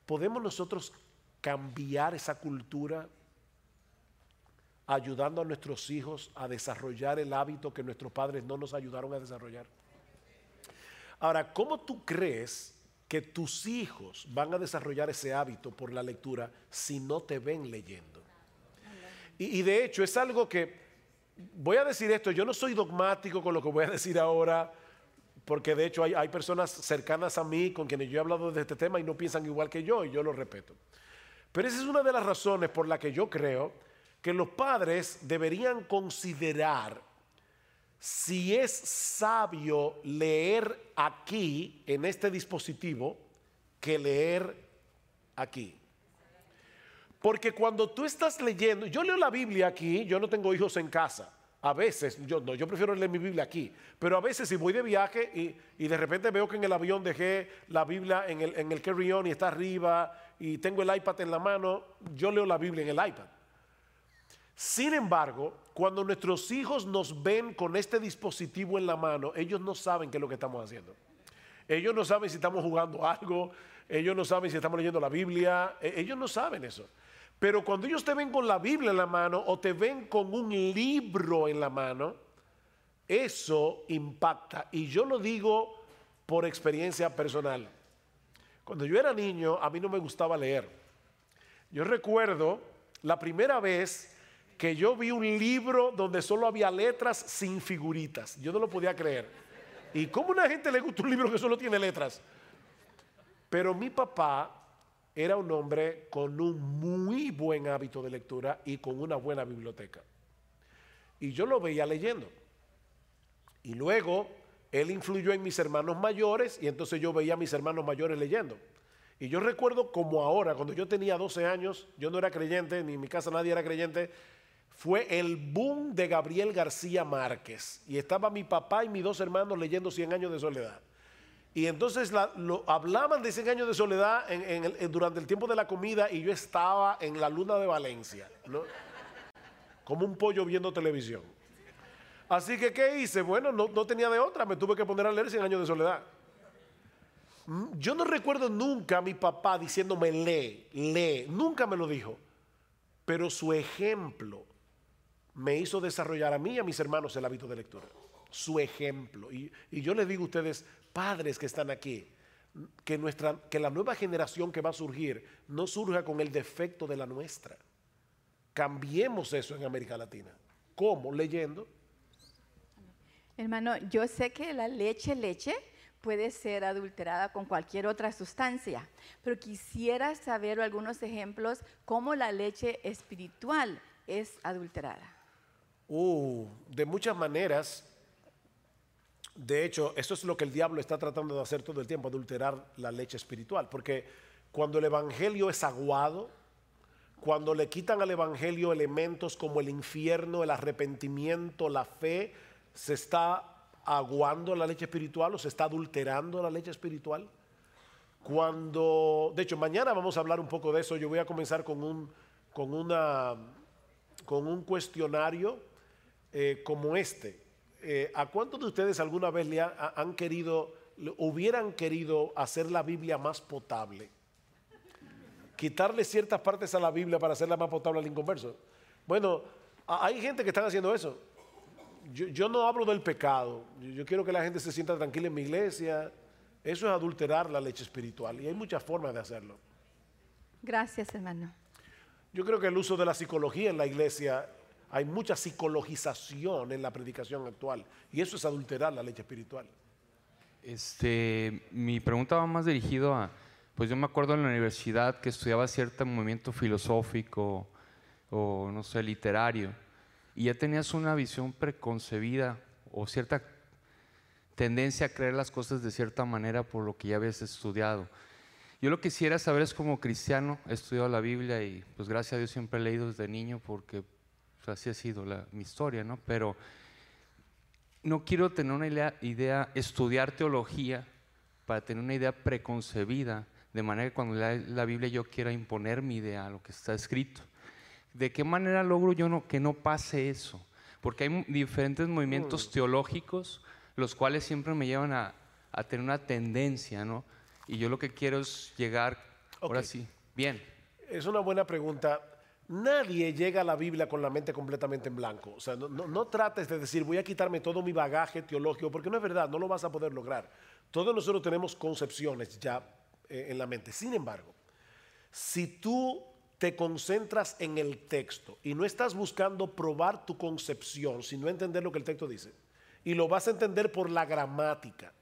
S1: ¿podemos nosotros cambiar esa cultura ayudando a nuestros hijos a desarrollar el hábito que nuestros padres no nos ayudaron a desarrollar? Ahora, ¿cómo tú crees que tus hijos van a desarrollar ese hábito por la lectura si no te ven leyendo? Y de hecho es algo que, voy a decir esto, yo no soy dogmático con lo que voy a decir ahora, porque de hecho hay, personas cercanas a mí con quienes yo he hablado de este tema y no piensan igual que yo y yo lo respeto. Pero esa es una de las razones por la que yo creo que los padres deberían considerar si es sabio leer aquí, en este dispositivo, que leer aquí. Porque cuando tú estás leyendo, yo leo la Biblia aquí, yo no tengo hijos en casa. A veces, yo no, yo prefiero leer mi Biblia aquí. Pero a veces si voy de viaje y, y de repente veo que en el avión dejé la Biblia en el, en el y está arriba y tengo el iPad en la mano, yo leo la Biblia en el iPad. Sin embargo, cuando nuestros hijos nos ven con este dispositivo en la mano, ellos no saben qué es lo que estamos haciendo. Ellos no saben si estamos jugando algo, ellos no saben si estamos leyendo la Biblia, e- ellos no saben eso. Pero cuando ellos te ven con la Biblia en la mano o te ven con un libro en la mano, eso impacta. Y yo lo digo por experiencia personal. Cuando yo era niño, a mí no me gustaba leer. Yo recuerdo la primera vez que yo vi un libro donde solo había letras sin figuritas. Yo no lo podía creer. ¿Y cómo a una gente le gusta un libro que solo tiene letras? Pero mi papá era un hombre con un muy buen hábito de lectura y con una buena biblioteca. Y yo lo veía leyendo. Y luego él influyó en mis hermanos mayores y entonces yo veía a mis hermanos mayores leyendo. Y yo recuerdo como ahora, cuando yo tenía 12 años, yo no era creyente, ni en mi casa nadie era creyente, fue el boom de Gabriel García Márquez. Y estaba mi papá y mis dos hermanos leyendo 100 años de soledad. Y entonces lo, hablaban de 100 años de soledad durante el tiempo de la comida y yo estaba en la luna de Valencia, ¿no? como un pollo viendo televisión. Así que, ¿qué hice? Bueno, no, no tenía de otra, me tuve que poner a leer 100 años de soledad. Mm, Yo no recuerdo nunca a mi papá diciéndome lee, lee, nunca me lo dijo, pero su ejemplo me hizo desarrollar a mí y a mis hermanos el hábito de lectura. Su ejemplo. Y, y yo les digo a ustedes, padres que están aquí, que, nuestra, que la nueva generación que va a surgir no surja con el defecto de la nuestra. Cambiemos eso en América Latina. ¿Cómo? Leyendo.
S6: Hermano, yo sé que la leche, leche puede ser adulterada con cualquier otra sustancia, pero quisiera saber algunos ejemplos cómo la leche espiritual es adulterada.
S1: Uh, de muchas maneras. De hecho, eso es lo que el diablo está tratando de hacer todo el tiempo, adulterar la leche espiritual. Porque cuando el evangelio es aguado, cuando le quitan al evangelio elementos como el infierno, el arrepentimiento, la fe, se está aguando la leche espiritual o se está adulterando la leche espiritual. Cuando, de hecho, mañana vamos a hablar un poco de eso. Yo voy a comenzar con un, con una, con un cuestionario eh, como este. Eh, ¿A cuántos de ustedes alguna vez le ha- ha- han querido, le- hubieran querido hacer la Biblia más potable? Quitarle ciertas partes a la Biblia para hacerla más potable al inconverso. Bueno, a- hay gente que están haciendo eso. Yo, yo no hablo del pecado. Yo, yo quiero que la gente se sienta tranquila en mi iglesia. Eso es adulterar la leche espiritual y hay muchas formas de hacerlo.
S6: Gracias, hermano.
S1: Yo creo que el uso de la psicología en la iglesia, hay mucha psicologización en la predicación actual y eso es adulterar la leche espiritual.
S7: Este, mi pregunta va más dirigido a, pues yo me acuerdo en la universidad que estudiaba cierto movimiento filosófico o no sé, literario. y ya tenías una visión preconcebida o cierta tendencia a creer las cosas de cierta manera por lo que ya habías estudiado. Yo lo que quisiera saber es como cristiano, he estudiado la Biblia y pues gracias a Dios siempre he leído desde niño porque pues, así ha sido la- mi historia, ¿no? Pero no quiero tener una idea, idea, estudiar teología para tener una idea preconcebida, de manera que cuando lea la Biblia yo quiera imponer mi idea a lo que está escrito. ¿De qué manera logro yo no, que no pase eso? Porque hay diferentes movimientos teológicos, los cuales siempre me llevan a, a tener una tendencia, ¿no? Y yo lo que quiero es llegar, ahora
S1: Ok.
S7: sí, bien.
S1: Es una buena pregunta. Nadie llega a la Biblia con la mente completamente en blanco. O sea, no, trates de decir voy a quitarme todo mi bagaje teológico, porque no es verdad, no lo vas a poder lograr. Todos nosotros tenemos concepciones ya eh, en la mente. Sin embargo, si tú te concentras en el texto y no estás buscando probar tu concepción, sino entender lo que el texto dice, y lo vas a entender por la gramática.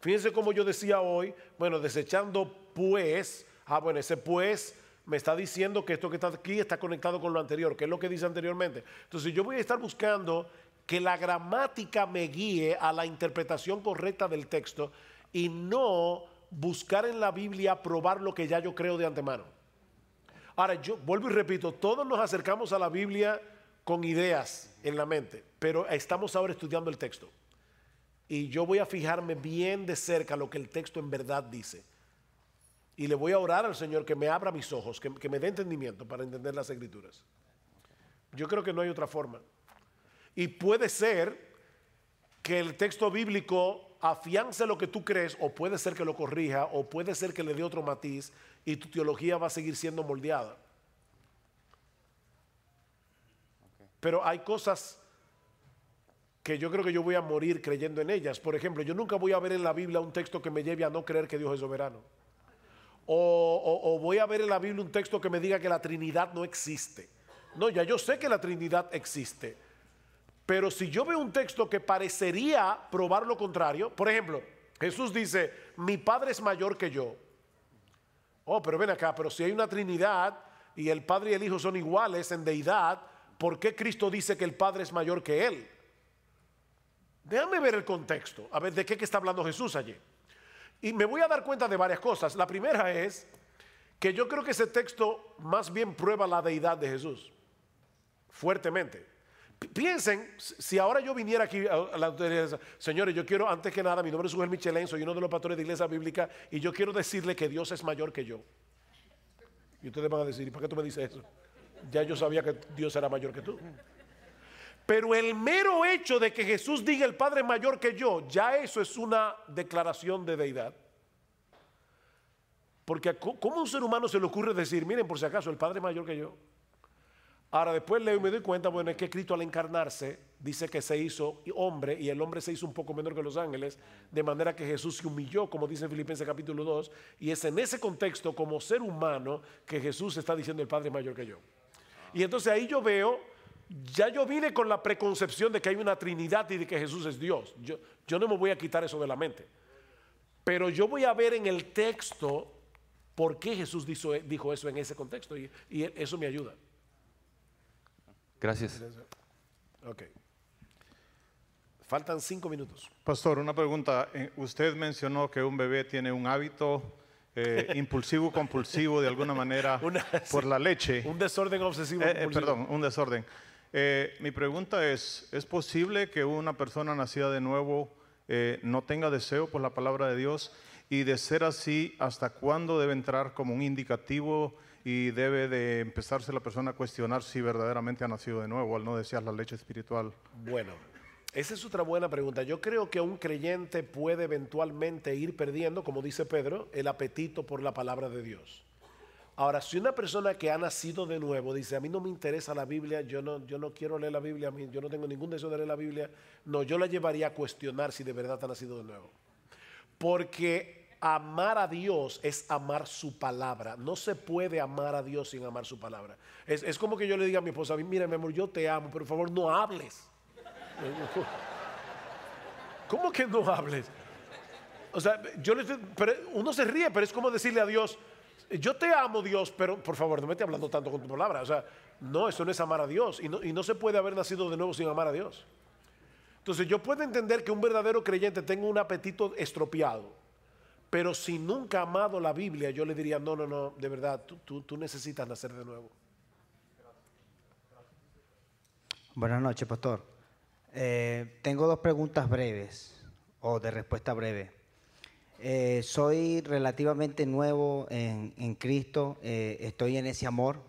S1: Fíjense como yo decía hoy, bueno, desechando pues, ah, bueno, ese pues me está diciendo que esto que está aquí está conectado con lo anterior, que es lo que dice anteriormente. Entonces yo voy a estar buscando que la gramática me guíe a la interpretación correcta del texto y no buscar en la Biblia probar lo que ya yo creo de antemano. Ahora, yo vuelvo y repito, todos nos acercamos a la Biblia con ideas en la mente, pero estamos ahora estudiando el texto. Y yo voy a fijarme bien de cerca lo que el texto en verdad dice. Y le voy a orar al Señor que me abra mis ojos, que, me dé entendimiento para entender las escrituras. Yo creo que no hay otra forma. Y puede ser que el texto bíblico afiance lo que tú crees, o puede ser que lo corrija, o puede ser que le dé otro matiz, y tu teología va a seguir siendo moldeada. Pero hay cosas que yo creo que yo voy a morir creyendo en ellas. Por ejemplo, yo nunca voy a ver en la Biblia un texto que me lleve a no creer que Dios es soberano. O, voy a ver en la Biblia un texto que me diga que la Trinidad no existe. No, ya yo sé que la Trinidad existe. Pero si yo veo un texto que parecería probar lo contrario, por ejemplo, Jesús dice, mi Padre es mayor que yo. Oh, pero ven acá, pero si hay una Trinidad y el Padre y el Hijo son iguales en deidad, ¿por qué Cristo dice que el Padre es mayor que Él? Déjame ver el contexto, a ver de qué está hablando Jesús allí. Y me voy a dar cuenta de varias cosas. La primera es que yo creo que ese texto más bien prueba la deidad de Jesús, fuertemente. Pi- Piensen, si ahora yo viniera aquí a la autoridad, señores, yo quiero, antes que nada, mi nombre es Ugel Michelén, soy uno de los pastores de Iglesia Bíblica y yo quiero decirle que Dios es mayor que yo. Y ustedes van a decir, ¿y por qué tú me dices eso? Ya yo sabía que Dios era mayor que tú. Pero el mero hecho de que Jesús diga el Padre es mayor que yo, ya eso es una declaración de deidad. Porque ¿cómo a un ser humano se le ocurre decir, miren, por si acaso, el Padre es mayor que yo? Ahora después leo y me doy cuenta, bueno, es que Cristo al encarnarse dice que se hizo hombre y el hombre se hizo un poco menor que los ángeles, de manera que Jesús se humilló, como dice en Filipenses capítulo 2, y es en ese contexto como ser humano que Jesús está diciendo el Padre es mayor que yo. Y entonces ahí yo veo, ya yo vine con la preconcepción de que hay una Trinidad y de que Jesús es Dios. Yo, yo no me voy a quitar eso de la mente. Pero yo voy a ver en el texto por qué Jesús dijo, dijo eso en ese contexto y, y eso me ayuda.
S7: Gracias.
S1: Ok. Faltan cinco minutos.
S8: Pastor, una pregunta. Eh, Usted mencionó que un bebé tiene un hábito eh, (laughs) impulsivo, compulsivo, de alguna manera,
S1: Una-
S8: por
S1: sí.
S8: la leche.
S1: Un desorden obsesivo.
S8: Eh, eh,
S1: compulsivo.
S8: perdón, un desorden. Eh, mi pregunta es, ¿es posible que una persona nacida de nuevo eh, no tenga deseo por la palabra de Dios? Y de ser así, ¿hasta cuándo debe entrar como un indicativo y debe de empezarse la persona a cuestionar si verdaderamente ha nacido de nuevo al no desear la leche espiritual?
S1: Bueno, esa es otra buena pregunta. Yo creo que un creyente puede eventualmente ir perdiendo, como dice Pedro, el apetito por la palabra de Dios. Ahora, si una persona que ha nacido de nuevo dice, a mí no me interesa la Biblia, yo no, yo no quiero leer la Biblia, yo no tengo ningún deseo de leer la Biblia, no, yo la llevaría a cuestionar si de verdad ha nacido de nuevo. Porque amar a Dios es amar su palabra. No se puede amar a Dios sin amar su palabra. Es, es como que yo le diga a mi esposa, mira, mi amor, yo te amo, pero por favor no hables. (laughs) ¿Cómo que no hables? O sea, yo le estoy- pero uno se ríe, pero es como decirle a Dios, Yo te amo, Dios, pero por favor, no me estés hablando tanto con tu palabra. O sea, no, eso no es amar a Dios. Y no, se puede haber nacido de nuevo sin amar a Dios. Entonces, yo puedo entender que un verdadero creyente tenga un apetito estropeado. Pero si nunca ha amado la Biblia, yo le diría, no, no, no, de verdad, tú necesitas nacer de nuevo.
S9: Buenas noches, pastor. Eh, tengo dos preguntas breves o de respuesta breve. Eh, soy relativamente nuevo en, Cristo, eh, estoy en ese amor,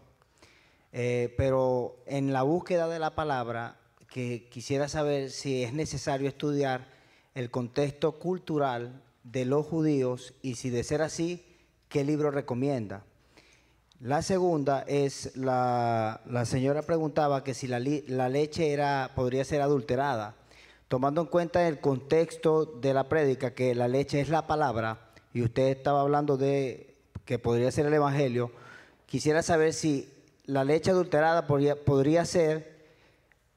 S9: eh, pero en la búsqueda de la palabra, que quisiera saber si es necesario estudiar el contexto cultural de los judíos y si de ser así, ¿qué libro recomienda? La segunda es, la, señora preguntaba que si la, la leche era, podría ser adulterada. Tomando en cuenta el contexto de la prédica, que la leche es la palabra, y usted estaba hablando de que podría ser el Evangelio, quisiera saber si la leche adulterada podría, podría ser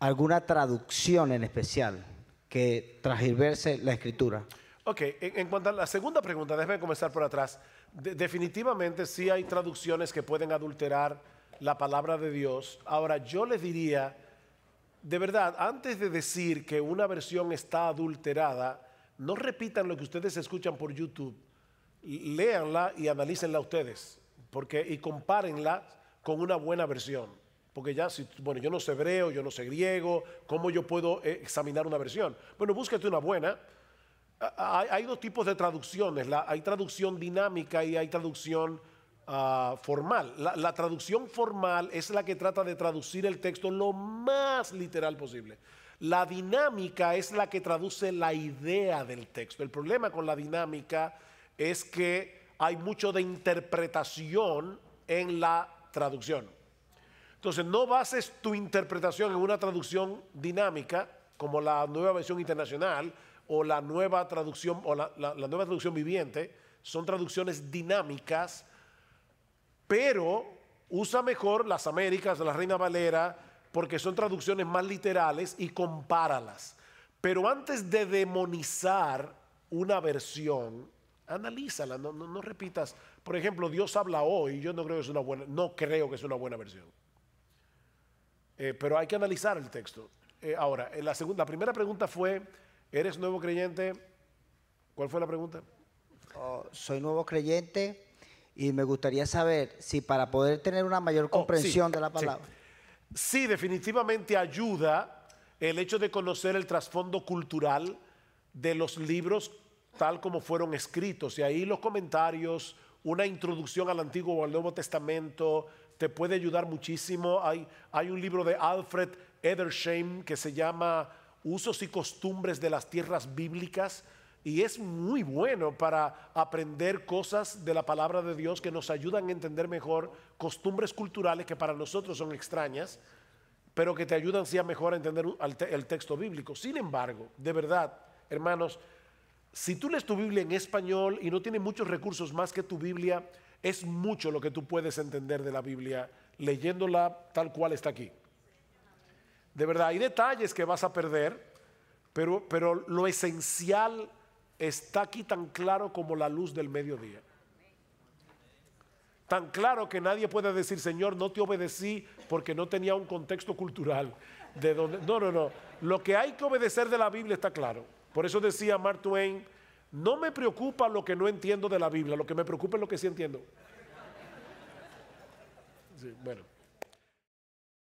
S9: alguna traducción en especial que transgiverse la escritura.
S1: Ok, en, cuanto a la segunda pregunta, déjeme comenzar por atrás. De- definitivamente sí hay traducciones que pueden adulterar la palabra de Dios. Ahora, yo les diría, de verdad, antes de decir que una versión está adulterada, no repitan lo que ustedes escuchan por YouTube. Léanla y analícenla ustedes, porque y compárenla con una buena versión. Porque ya, si, bueno, yo no sé hebreo, yo no sé griego, ¿cómo yo puedo eh, examinar una versión? Bueno, búsquete una buena. Hay, dos tipos de traducciones. Hay traducción dinámica y hay traducción ah, formal. La, traducción formal es la que trata de traducir el texto lo más literal posible. La dinámica es la que traduce la idea del texto. El problema con la dinámica es que hay mucho de interpretación en la traducción. Entonces, no bases tu interpretación en una traducción dinámica, como la nueva versión internacional o la nueva traducción o la nueva traducción viviente. Son traducciones dinámicas, pero usa mejor las Américas, la Reina Valera, porque son traducciones más literales y compáralas. Pero antes de demonizar una versión, analízala, no, repitas. Por ejemplo, Dios habla hoy, yo no creo que es una buena, no creo que es una buena versión. Eh, pero hay que analizar el texto. Eh, ahora, segunda, la primera pregunta fue, ¿eres nuevo creyente? ¿Cuál fue la pregunta?
S9: Oh, soy nuevo creyente y me gustaría saber si para poder tener una mayor comprensión
S1: Oh, sí,
S9: de la
S1: sí.
S9: palabra.
S1: Sí, definitivamente ayuda el hecho de conocer el trasfondo cultural de los libros tal como fueron escritos. Y ahí los comentarios, una introducción al Antiguo o al Nuevo Testamento, te puede ayudar muchísimo. Hay, hay un libro de Alfred Edersheim que se llama Usos y costumbres de las tierras bíblicas. Y es muy bueno para aprender cosas de la palabra de Dios que nos ayudan a entender mejor costumbres culturales que para nosotros son extrañas, pero que te ayudan sí a mejor a entender el texto bíblico. Sin embargo, de verdad, hermanos, si tú lees tu Biblia en español y no tienes muchos recursos más que tu Biblia, es mucho lo que tú puedes entender de la Biblia leyéndola tal cual está aquí. De verdad, hay detalles que vas a perder, pero, pero lo esencial está aquí tan claro como la luz del mediodía. Tan claro que nadie puede decir, Señor, no te obedecí porque no tenía un contexto cultural. De donde, no, no, no. Lo que hay que obedecer de la Biblia está claro. Por eso decía Mark Twain, no me preocupa lo que no entiendo de la Biblia, lo que me preocupa es lo que sí entiendo. Sí, bueno.